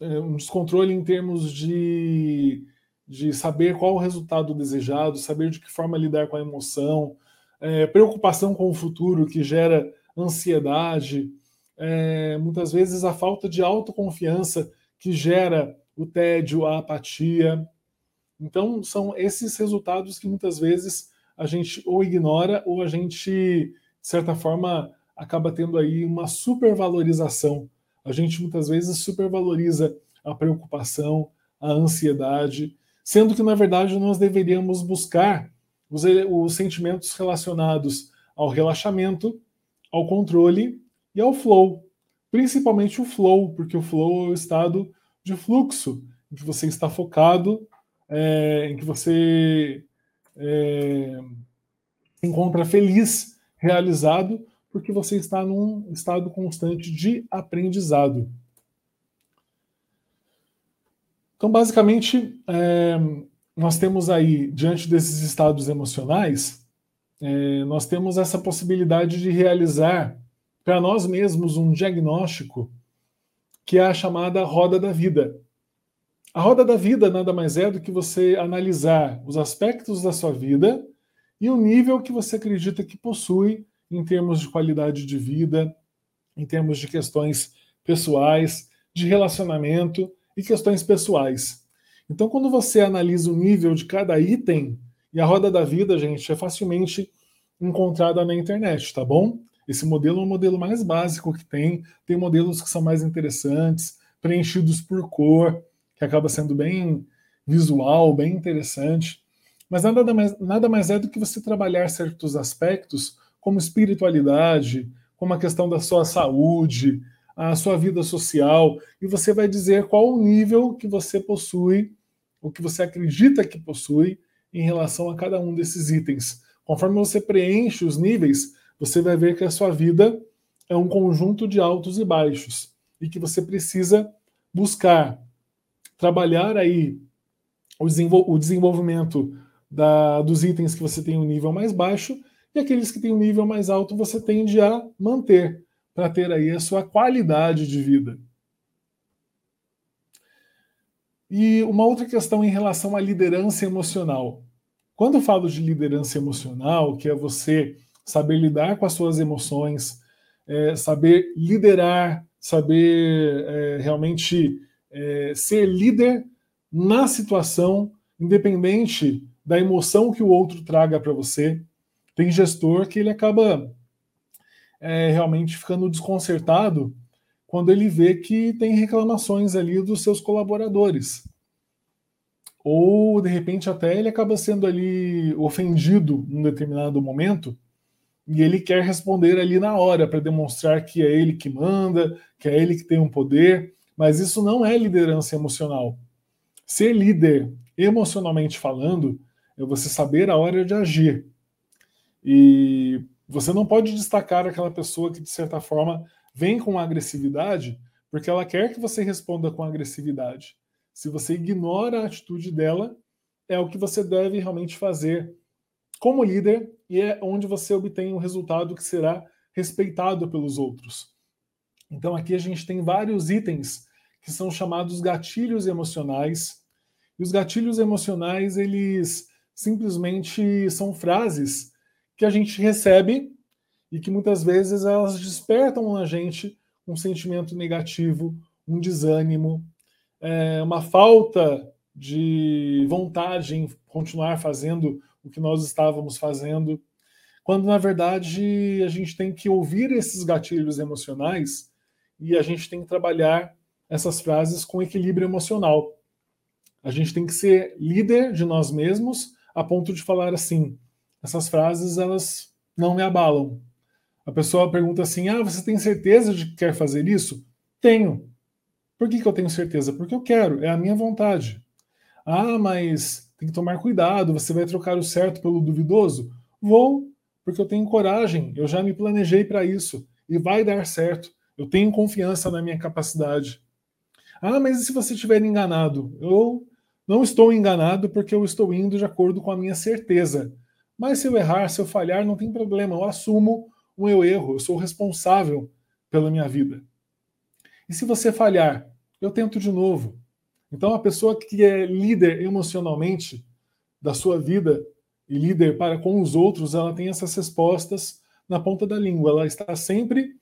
C: um descontrole em termos de, de saber qual o resultado desejado, saber de que forma lidar com a emoção, é, preocupação com o futuro que gera ansiedade, é, muitas vezes a falta de autoconfiança que gera o tédio, a apatia. Então, são esses resultados que muitas vezes a gente ou ignora ou a gente, de certa forma, acaba tendo aí uma supervalorização a gente muitas vezes supervaloriza a preocupação, a ansiedade, sendo que, na verdade, nós deveríamos buscar os, os sentimentos relacionados ao relaxamento, ao controle e ao flow. Principalmente o flow, porque o flow é o estado de fluxo, em que você está focado, é, em que você é, se encontra feliz, realizado, porque você está num estado constante de aprendizado. Então, basicamente, é, nós temos aí, diante desses estados emocionais, é, nós temos essa possibilidade de realizar para nós mesmos um diagnóstico que é a chamada roda da vida. A roda da vida nada mais é do que você analisar os aspectos da sua vida e o nível que você acredita que possui em termos de qualidade de vida, em termos de questões pessoais, de relacionamento e questões pessoais. Então, quando você analisa o nível de cada item, e a roda da vida, gente, é facilmente encontrada na internet, tá bom? Esse modelo é o modelo mais básico que tem. Tem modelos que são mais interessantes, preenchidos por cor, que acaba sendo bem visual, bem interessante. Mas nada mais, nada mais é do que você trabalhar certos aspectos como espiritualidade, como a questão da sua saúde, a sua vida social, e você vai dizer qual o nível que você possui, o que você acredita que possui em relação a cada um desses itens. Conforme você preenche os níveis, você vai ver que a sua vida é um conjunto de altos e baixos e que você precisa buscar trabalhar aí o, desenvolvimento da, dos itens que você tem um nível mais baixo e aqueles que têm um nível mais alto você tende a manter, para ter aí a sua qualidade de vida. E uma outra questão em relação à liderança emocional. Quando eu falo de liderança emocional, que é você saber lidar com as suas emoções, é, saber liderar, saber é, realmente é, ser líder na situação, independente da emoção que o outro traga para você. Tem gestor que ele acaba é, realmente ficando desconcertado quando ele vê que tem reclamações ali dos seus colaboradores. Ou, de repente, até ele acaba sendo ali ofendido num determinado momento e ele quer responder ali na hora para demonstrar que é ele que manda, que é ele que tem um poder, mas isso não é liderança emocional. Ser líder, emocionalmente falando, é você saber a hora de agir. E você não pode destacar aquela pessoa que, de certa forma, vem com agressividade, porque ela quer que você responda com agressividade. Se você ignora a atitude dela, é o que você deve realmente fazer como líder e é onde você obtém um resultado que será respeitado pelos outros. Então aqui a gente tem vários itens que são chamados gatilhos emocionais. E os gatilhos emocionais, eles simplesmente são frases que a gente recebe e que muitas vezes elas despertam na gente um sentimento negativo, um desânimo, é, uma falta de vontade em continuar fazendo o que nós estávamos fazendo, quando na verdade a gente tem que ouvir esses gatilhos emocionais e a gente tem que trabalhar essas frases com equilíbrio emocional. A gente tem que ser líder de nós mesmos a ponto de falar assim: essas frases elas não me abalam, a pessoa pergunta assim: Ah, você tem certeza de que quer fazer isso? Tenho. Por que, que eu tenho certeza? Porque eu quero, é a minha vontade. Ah, mas tem que tomar cuidado, você vai trocar o certo pelo duvidoso? Vou, porque eu tenho coragem, eu já me planejei para isso e vai dar certo. Eu tenho confiança na minha capacidade. Ah, mas e se você estiver enganado? Eu não estou enganado porque eu estou indo de acordo com a minha certeza. Mas se eu errar, se eu falhar, não tem problema, eu assumo o meu erro, eu sou responsável pela minha vida. E se você falhar, eu tento de novo. Então, a pessoa que é líder emocionalmente da sua vida e líder para com os outros, ela tem essas respostas na ponta da língua. Ela está sempre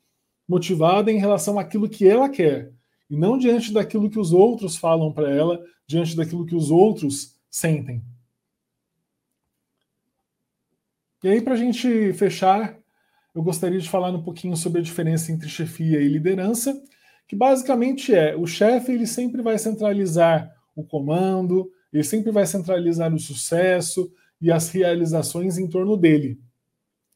C: motivada em relação àquilo que ela quer e não diante daquilo que os outros falam para ela, diante daquilo que os outros sentem. E aí, para a gente fechar eu gostaria de falar um pouquinho sobre a diferença entre chefia e liderança, que basicamente é o chefe ele sempre vai centralizar o comando, ele sempre vai centralizar o sucesso e as realizações em torno dele.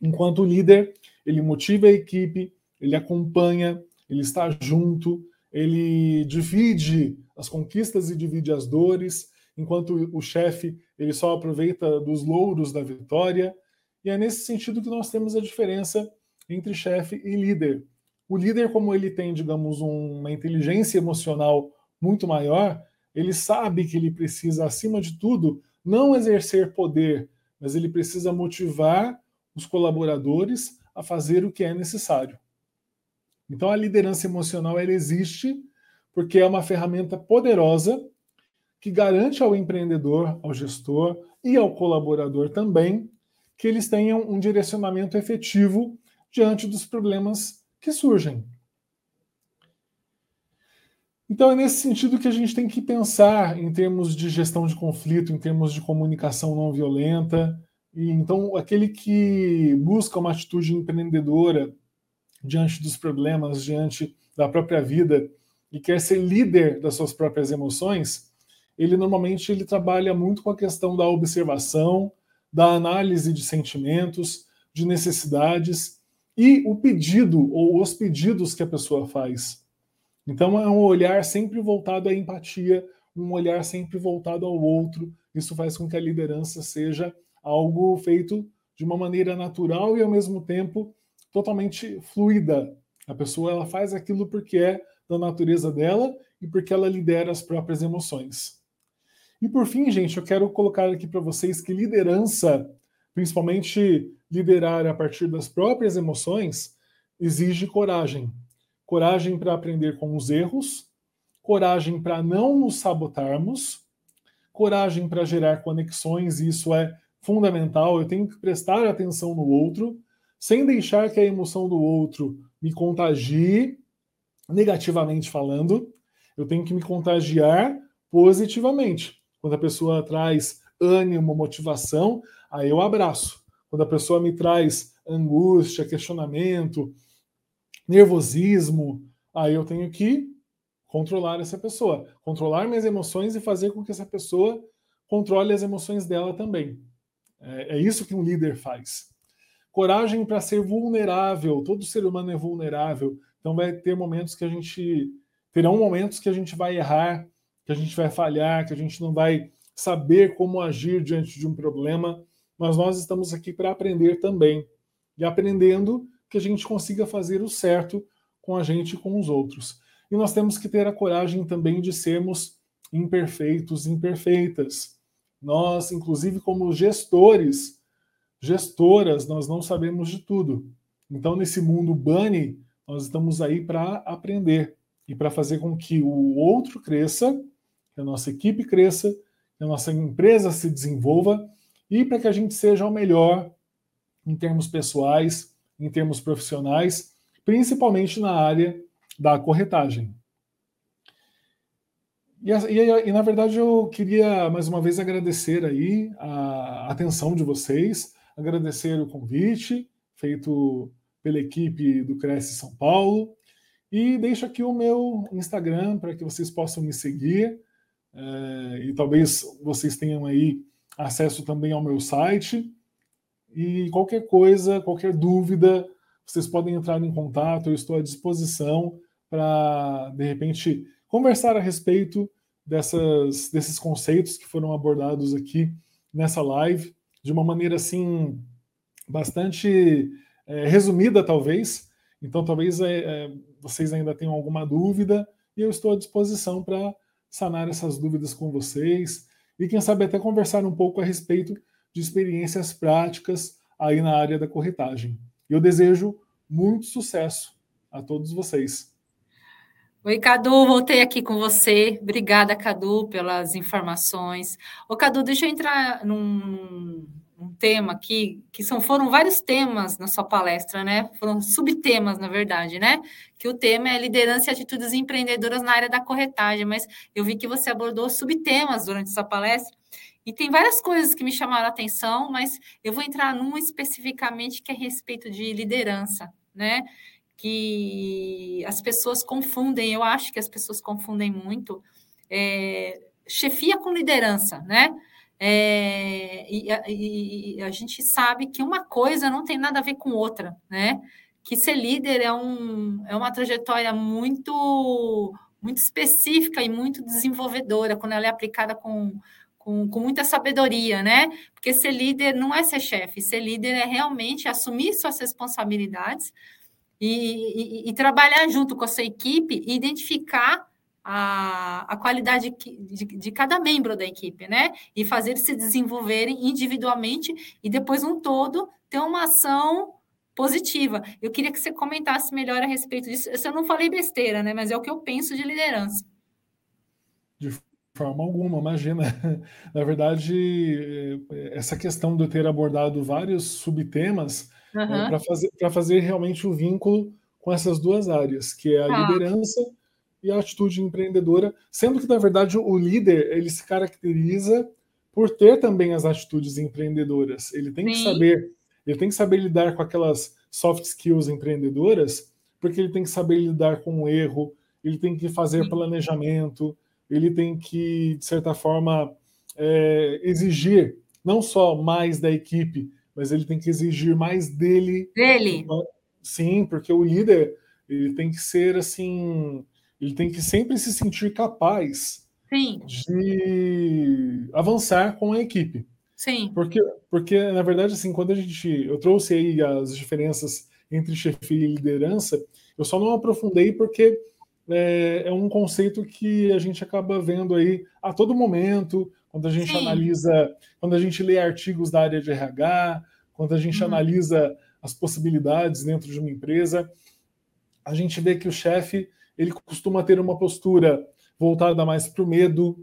C: Enquanto o líder, ele motiva a equipe, ele acompanha, ele está junto, ele divide as conquistas e divide as dores, enquanto o chefe ele só aproveita dos louros da vitória. E é nesse sentido que nós temos a diferença entre chefe e líder. O líder, como ele tem, digamos, uma inteligência emocional muito maior, ele sabe que ele precisa, acima de tudo, não exercer poder, mas ele precisa motivar os colaboradores a fazer o que é necessário. Então, a liderança emocional ela existe porque é uma ferramenta poderosa que garante ao empreendedor, ao gestor e ao colaborador também que eles tenham um direcionamento efetivo diante dos problemas que surgem. Então é nesse sentido que a gente tem que pensar em termos de gestão de conflito, em termos de comunicação não violenta. E então aquele que busca uma atitude empreendedora diante dos problemas, diante da própria vida e quer ser líder das suas próprias emoções, ele normalmente ele trabalha muito com a questão da observação, da análise de sentimentos, de necessidades e o pedido ou os pedidos que a pessoa faz. Então é um olhar sempre voltado à empatia, um olhar sempre voltado ao outro. Isso faz com que a liderança seja algo feito de uma maneira natural e ao mesmo tempo totalmente fluida. A pessoa ela faz aquilo porque é da natureza dela e porque ela lidera as próprias emoções. E por fim, gente, eu quero colocar aqui para vocês que liderança, principalmente liderar a partir das próprias emoções, exige coragem. Coragem para aprender com os erros, coragem para não nos sabotarmos, coragem para gerar conexões, e isso é fundamental. Eu tenho que prestar atenção no outro, sem deixar que a emoção do outro me contagie, negativamente falando. Eu tenho que me contagiar positivamente. Quando a pessoa traz ânimo, motivação, aí eu abraço. Quando a pessoa me traz angústia, questionamento, nervosismo, aí eu tenho que controlar essa pessoa, controlar minhas emoções e fazer com que essa pessoa controle as emoções dela também. É, é isso que um líder faz. Coragem para ser vulnerável. Todo ser humano é vulnerável. Então vai ter momentos que a gente terão momentos que a gente vai errar, que a gente vai falhar, que a gente não vai saber como agir diante de um problema, mas nós estamos aqui para aprender também. E aprendendo que a gente consiga fazer o certo com a gente e com os outros. E nós temos que ter a coragem também de sermos imperfeitos, imperfeitas. Nós, inclusive como gestores, gestoras, nós não sabemos de tudo. Então, nesse mundo bunny, nós estamos aí para aprender e para fazer com que o outro cresça, que a nossa equipe cresça, que a nossa empresa se desenvolva e para que a gente seja o melhor em termos pessoais, em termos profissionais, principalmente na área da corretagem. E, e, e, na verdade eu queria mais uma vez agradecer aí a atenção de vocês, agradecer o convite feito pela equipe do Cresce São Paulo e deixo aqui o meu Instagram para que vocês possam me seguir é, e talvez vocês tenham aí acesso também ao meu site e qualquer coisa, qualquer dúvida, vocês podem entrar em contato, eu estou à disposição para de repente conversar a respeito dessas, desses conceitos que foram abordados aqui nessa live, de uma maneira assim, bastante é, resumida, talvez. Então, talvez é, é, vocês ainda tenham alguma dúvida, e eu estou à disposição para sanar essas dúvidas com vocês, e quem sabe até conversar um pouco a respeito de experiências práticas aí na área da corretagem. Eu desejo muito sucesso a todos vocês.
B: Oi, Cadu, voltei aqui com você. Obrigada, Cadu, pelas informações. Ô, Cadu, deixa eu entrar num, num tema aqui, que são, foram vários temas na sua palestra, né? Foram subtemas, na verdade, né? Que o tema é liderança e atitudes empreendedoras na área da corretagem, mas eu vi que você abordou subtemas durante sua palestra. E tem várias coisas que me chamaram a atenção, mas eu vou entrar num especificamente que é a respeito de liderança, né? que as pessoas confundem, eu acho que as pessoas confundem muito é, chefia com liderança, né? É, e, e, e, a gente sabe que uma coisa não tem nada a ver com outra, né? Que ser líder é, um, é uma trajetória muito, muito específica e muito desenvolvedora quando ela é aplicada com, com, com muita sabedoria, né? Porque ser líder não é ser chefe, ser líder é realmente assumir suas responsabilidades, e, e, trabalhar junto com a sua equipe e identificar a, a qualidade de, de, cada membro da equipe, né? E fazer eles se desenvolverem individualmente e depois um todo ter uma ação positiva. Eu queria que você comentasse melhor a respeito disso. Eu não falei besteira, né? Mas é o que eu penso de liderança.
C: De forma alguma, imagina. Na verdade, eh, essa questão de eu ter abordado vários subtemas uhum. é, para fazer, fazer realmente o vínculo com essas duas áreas, que é a ah. liderança e a atitude empreendedora, sendo que, na verdade, o líder ele se caracteriza por ter também as atitudes empreendedoras. Ele tem Sim. que saber, ele tem que saber lidar com aquelas soft skills empreendedoras, porque ele tem que saber lidar com o erro, ele tem que fazer Sim. planejamento, ele tem que, de certa forma, é, exigir não só mais da equipe, mas ele tem que exigir mais dele.
B: Dele.
C: Sim, porque o líder ele tem que ser assim, ele tem que sempre se sentir capaz
B: Sim.
C: de avançar com a equipe.
B: Sim.
C: Porque, porque na verdade assim, quando a gente eu trouxe aí as diferenças entre chefia e liderança, eu só não aprofundei porque é, é, um conceito que a gente acaba vendo aí a todo momento, quando a gente Sim. analisa, quando a gente lê artigos da área de RH, quando a gente uhum. analisa as possibilidades dentro de uma empresa. A gente vê que o chefe ele costuma ter uma postura voltada mais para o medo,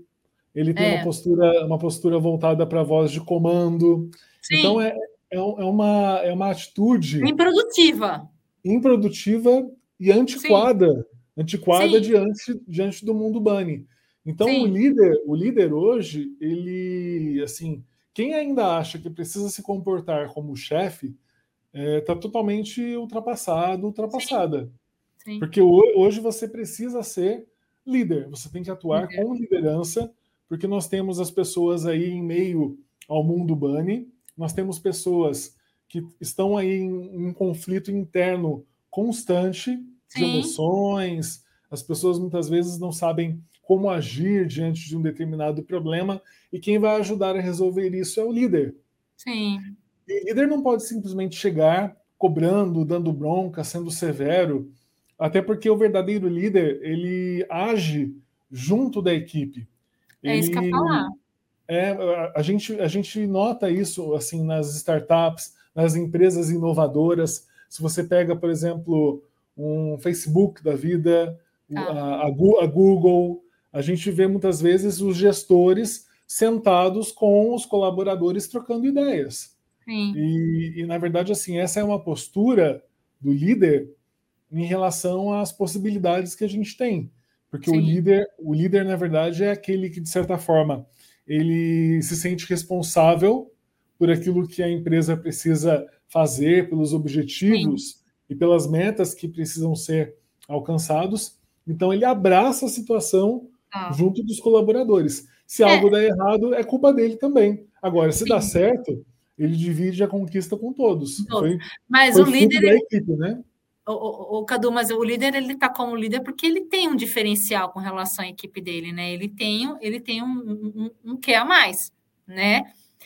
C: ele tem é. uma postura uma postura voltada para a voz de comando. Sim. Então é, é, é, uma, é uma atitude
B: improdutiva.
C: Improdutiva e antiquada. Sim. Antiquada Sim. diante, diante do mundo Bunny. Então o líder, o líder hoje, ele assim, quem ainda acha que precisa se comportar como chefe, está é, tá totalmente ultrapassado, ultrapassada. Sim. Sim. Porque hoje você precisa ser líder, você tem que atuar com liderança, porque nós temos as pessoas aí em meio ao mundo Bunny, nós temos pessoas que estão aí em um conflito interno constante Sim. de emoções, as pessoas muitas vezes não sabem como agir diante de um determinado problema, e quem vai ajudar a resolver isso é o líder.
B: Sim.
C: E o líder não pode simplesmente chegar cobrando, dando bronca, sendo severo, até porque o verdadeiro líder, ele age junto da equipe.
B: É ele, isso que eu falar.
C: É, a gente, a gente nota isso assim nas startups, nas empresas inovadoras. Se você pega, por exemplo, um Facebook da vida, ah. a, a, Google, a gente vê muitas vezes os gestores sentados com os colaboradores trocando ideias. E, e, na verdade, assim, essa é uma postura do líder em relação às possibilidades que a gente tem. Porque o líder, o líder, na verdade, é aquele que, de certa forma, ele se sente responsável por aquilo que a empresa precisa fazer, pelos objetivos Sim. e pelas metas que precisam ser alcançados. Então, ele abraça a situação ah. junto dos colaboradores. Se é. algo der errado, é culpa dele também. Agora, se Sim. dá certo, ele divide a conquista com todos.
B: Foi, mas foi o líder da equipe, né? O, o, Cadu, mas o líder ele está como líder porque ele tem um diferencial com relação à equipe dele, né? Ele tem, ele tem um, um, um que a mais, né?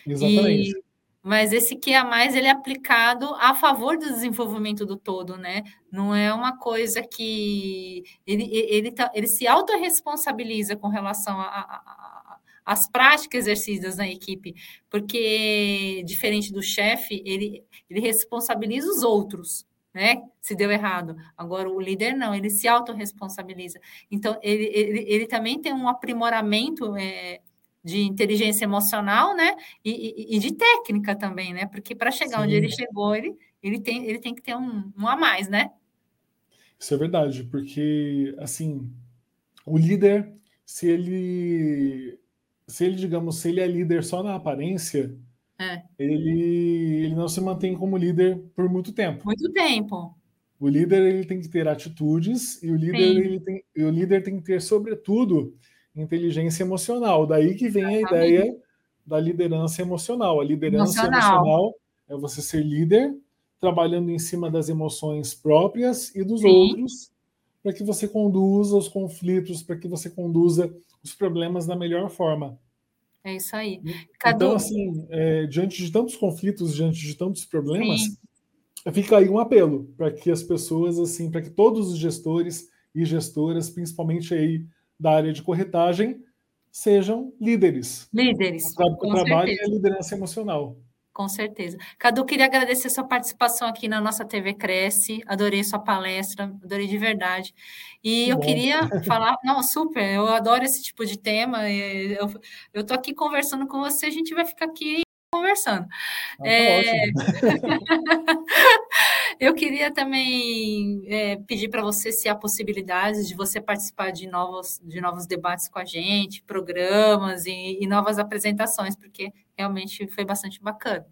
C: Exatamente. E,
B: mas esse que a mais ele é aplicado a favor do desenvolvimento do todo, né? Não é uma coisa que ele, ele, tá, ele se autorresponsabiliza com relação a, a, as práticas exercidas na equipe, porque diferente do chefe, ele, ele responsabiliza os outros, né? Se deu errado. Agora, o líder não, ele se autorresponsabiliza. Então, ele, ele, ele também tem um aprimoramento é, de inteligência emocional, né? E, e, e, de técnica também, né? Porque para chegar Sim. onde ele chegou, ele, ele, tem, ele tem que ter um, um a mais, né?
C: Isso é verdade, porque, assim, o líder, se ele, se ele, digamos, se ele é líder só na aparência, é. Ele, ele não se mantém como líder por muito tempo.
B: Muito tempo.
C: O líder ele tem que ter atitudes e o líder ele tem, o líder tem que ter sobretudo inteligência emocional. Daí que vem Exatamente. a ideia da liderança emocional. A liderança emocional. emocional é você ser líder trabalhando em cima das emoções próprias e dos Sim. outros para que você conduza os conflitos, para que você conduza os problemas da melhor forma.
B: É isso aí.
C: Cadu... Então, assim, é, diante de tantos conflitos, diante de tantos problemas, Sim. fica aí um apelo para que as pessoas, assim, para que todos os gestores e gestoras, principalmente aí da área de corretagem, sejam líderes.
B: Líderes.
C: O, tra o trabalho é a liderança emocional.
B: Com certeza. Cadu, queria agradecer sua participação aqui na nossa TV Cresce. Adorei sua palestra, adorei de verdade. E eu Bom. queria falar, não, super, eu adoro esse tipo de tema. Eu, eu tô aqui conversando com você, a gente vai ficar aqui conversando. Ah, tá é... eu queria também é, pedir para você se há possibilidades de você participar de novos, de novos debates com a gente, programas e, e novas apresentações, porque realmente foi bastante bacana.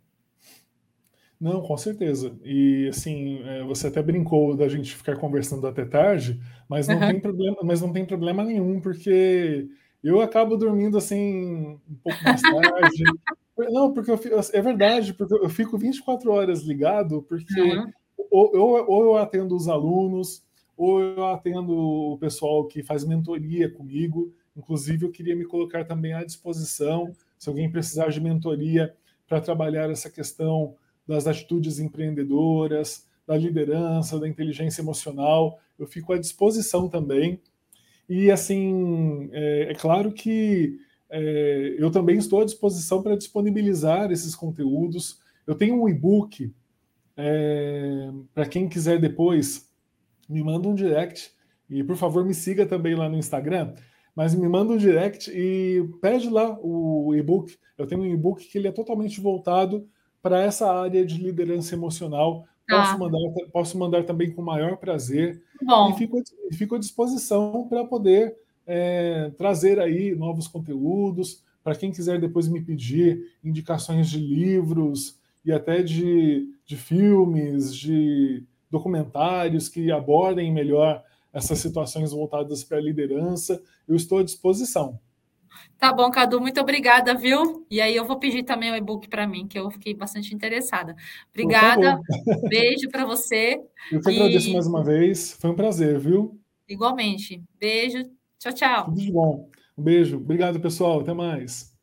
C: Não, com certeza. E assim, é, você até brincou da gente ficar conversando até tarde, mas não uhum. tem problema, mas não tem problema nenhum, porque eu acabo dormindo assim um pouco mais tarde. não, porque eu, é verdade, porque eu fico 24 horas ligado, porque uhum. Ou, ou, ou eu atendo os alunos, ou eu atendo o pessoal que faz mentoria comigo. Inclusive, eu queria me colocar também à disposição se alguém precisar de mentoria para trabalhar essa questão das atitudes empreendedoras, da liderança, da inteligência emocional, eu fico à disposição também. E, assim, é, é claro que é, eu também estou à disposição para disponibilizar esses conteúdos. Eu tenho um e-book É, Para quem quiser depois, me manda um direct e por favor me siga também lá no Instagram. Mas me manda um direct e pede lá o e-book. Eu tenho um e-book que ele é totalmente voltado para essa área de liderança emocional. Posso, ah. mandar, posso mandar também com o maior prazer.
B: Bom.
C: E fico, fico à disposição para poder é, trazer aí novos conteúdos. Para quem quiser depois me pedir indicações de livros e até de, de filmes, de documentários que abordem melhor essas situações voltadas para a liderança, eu estou à disposição.
B: Tá bom, Cadu, muito obrigada, viu? E aí eu vou pedir também o e-book para mim, que eu fiquei bastante interessada. Obrigada, beijo para você.
C: Eu que e... agradeço mais uma vez, foi um prazer, viu?
B: Igualmente. Beijo, tchau, tchau.
C: Tudo de bom. Um beijo, obrigado, pessoal, até mais.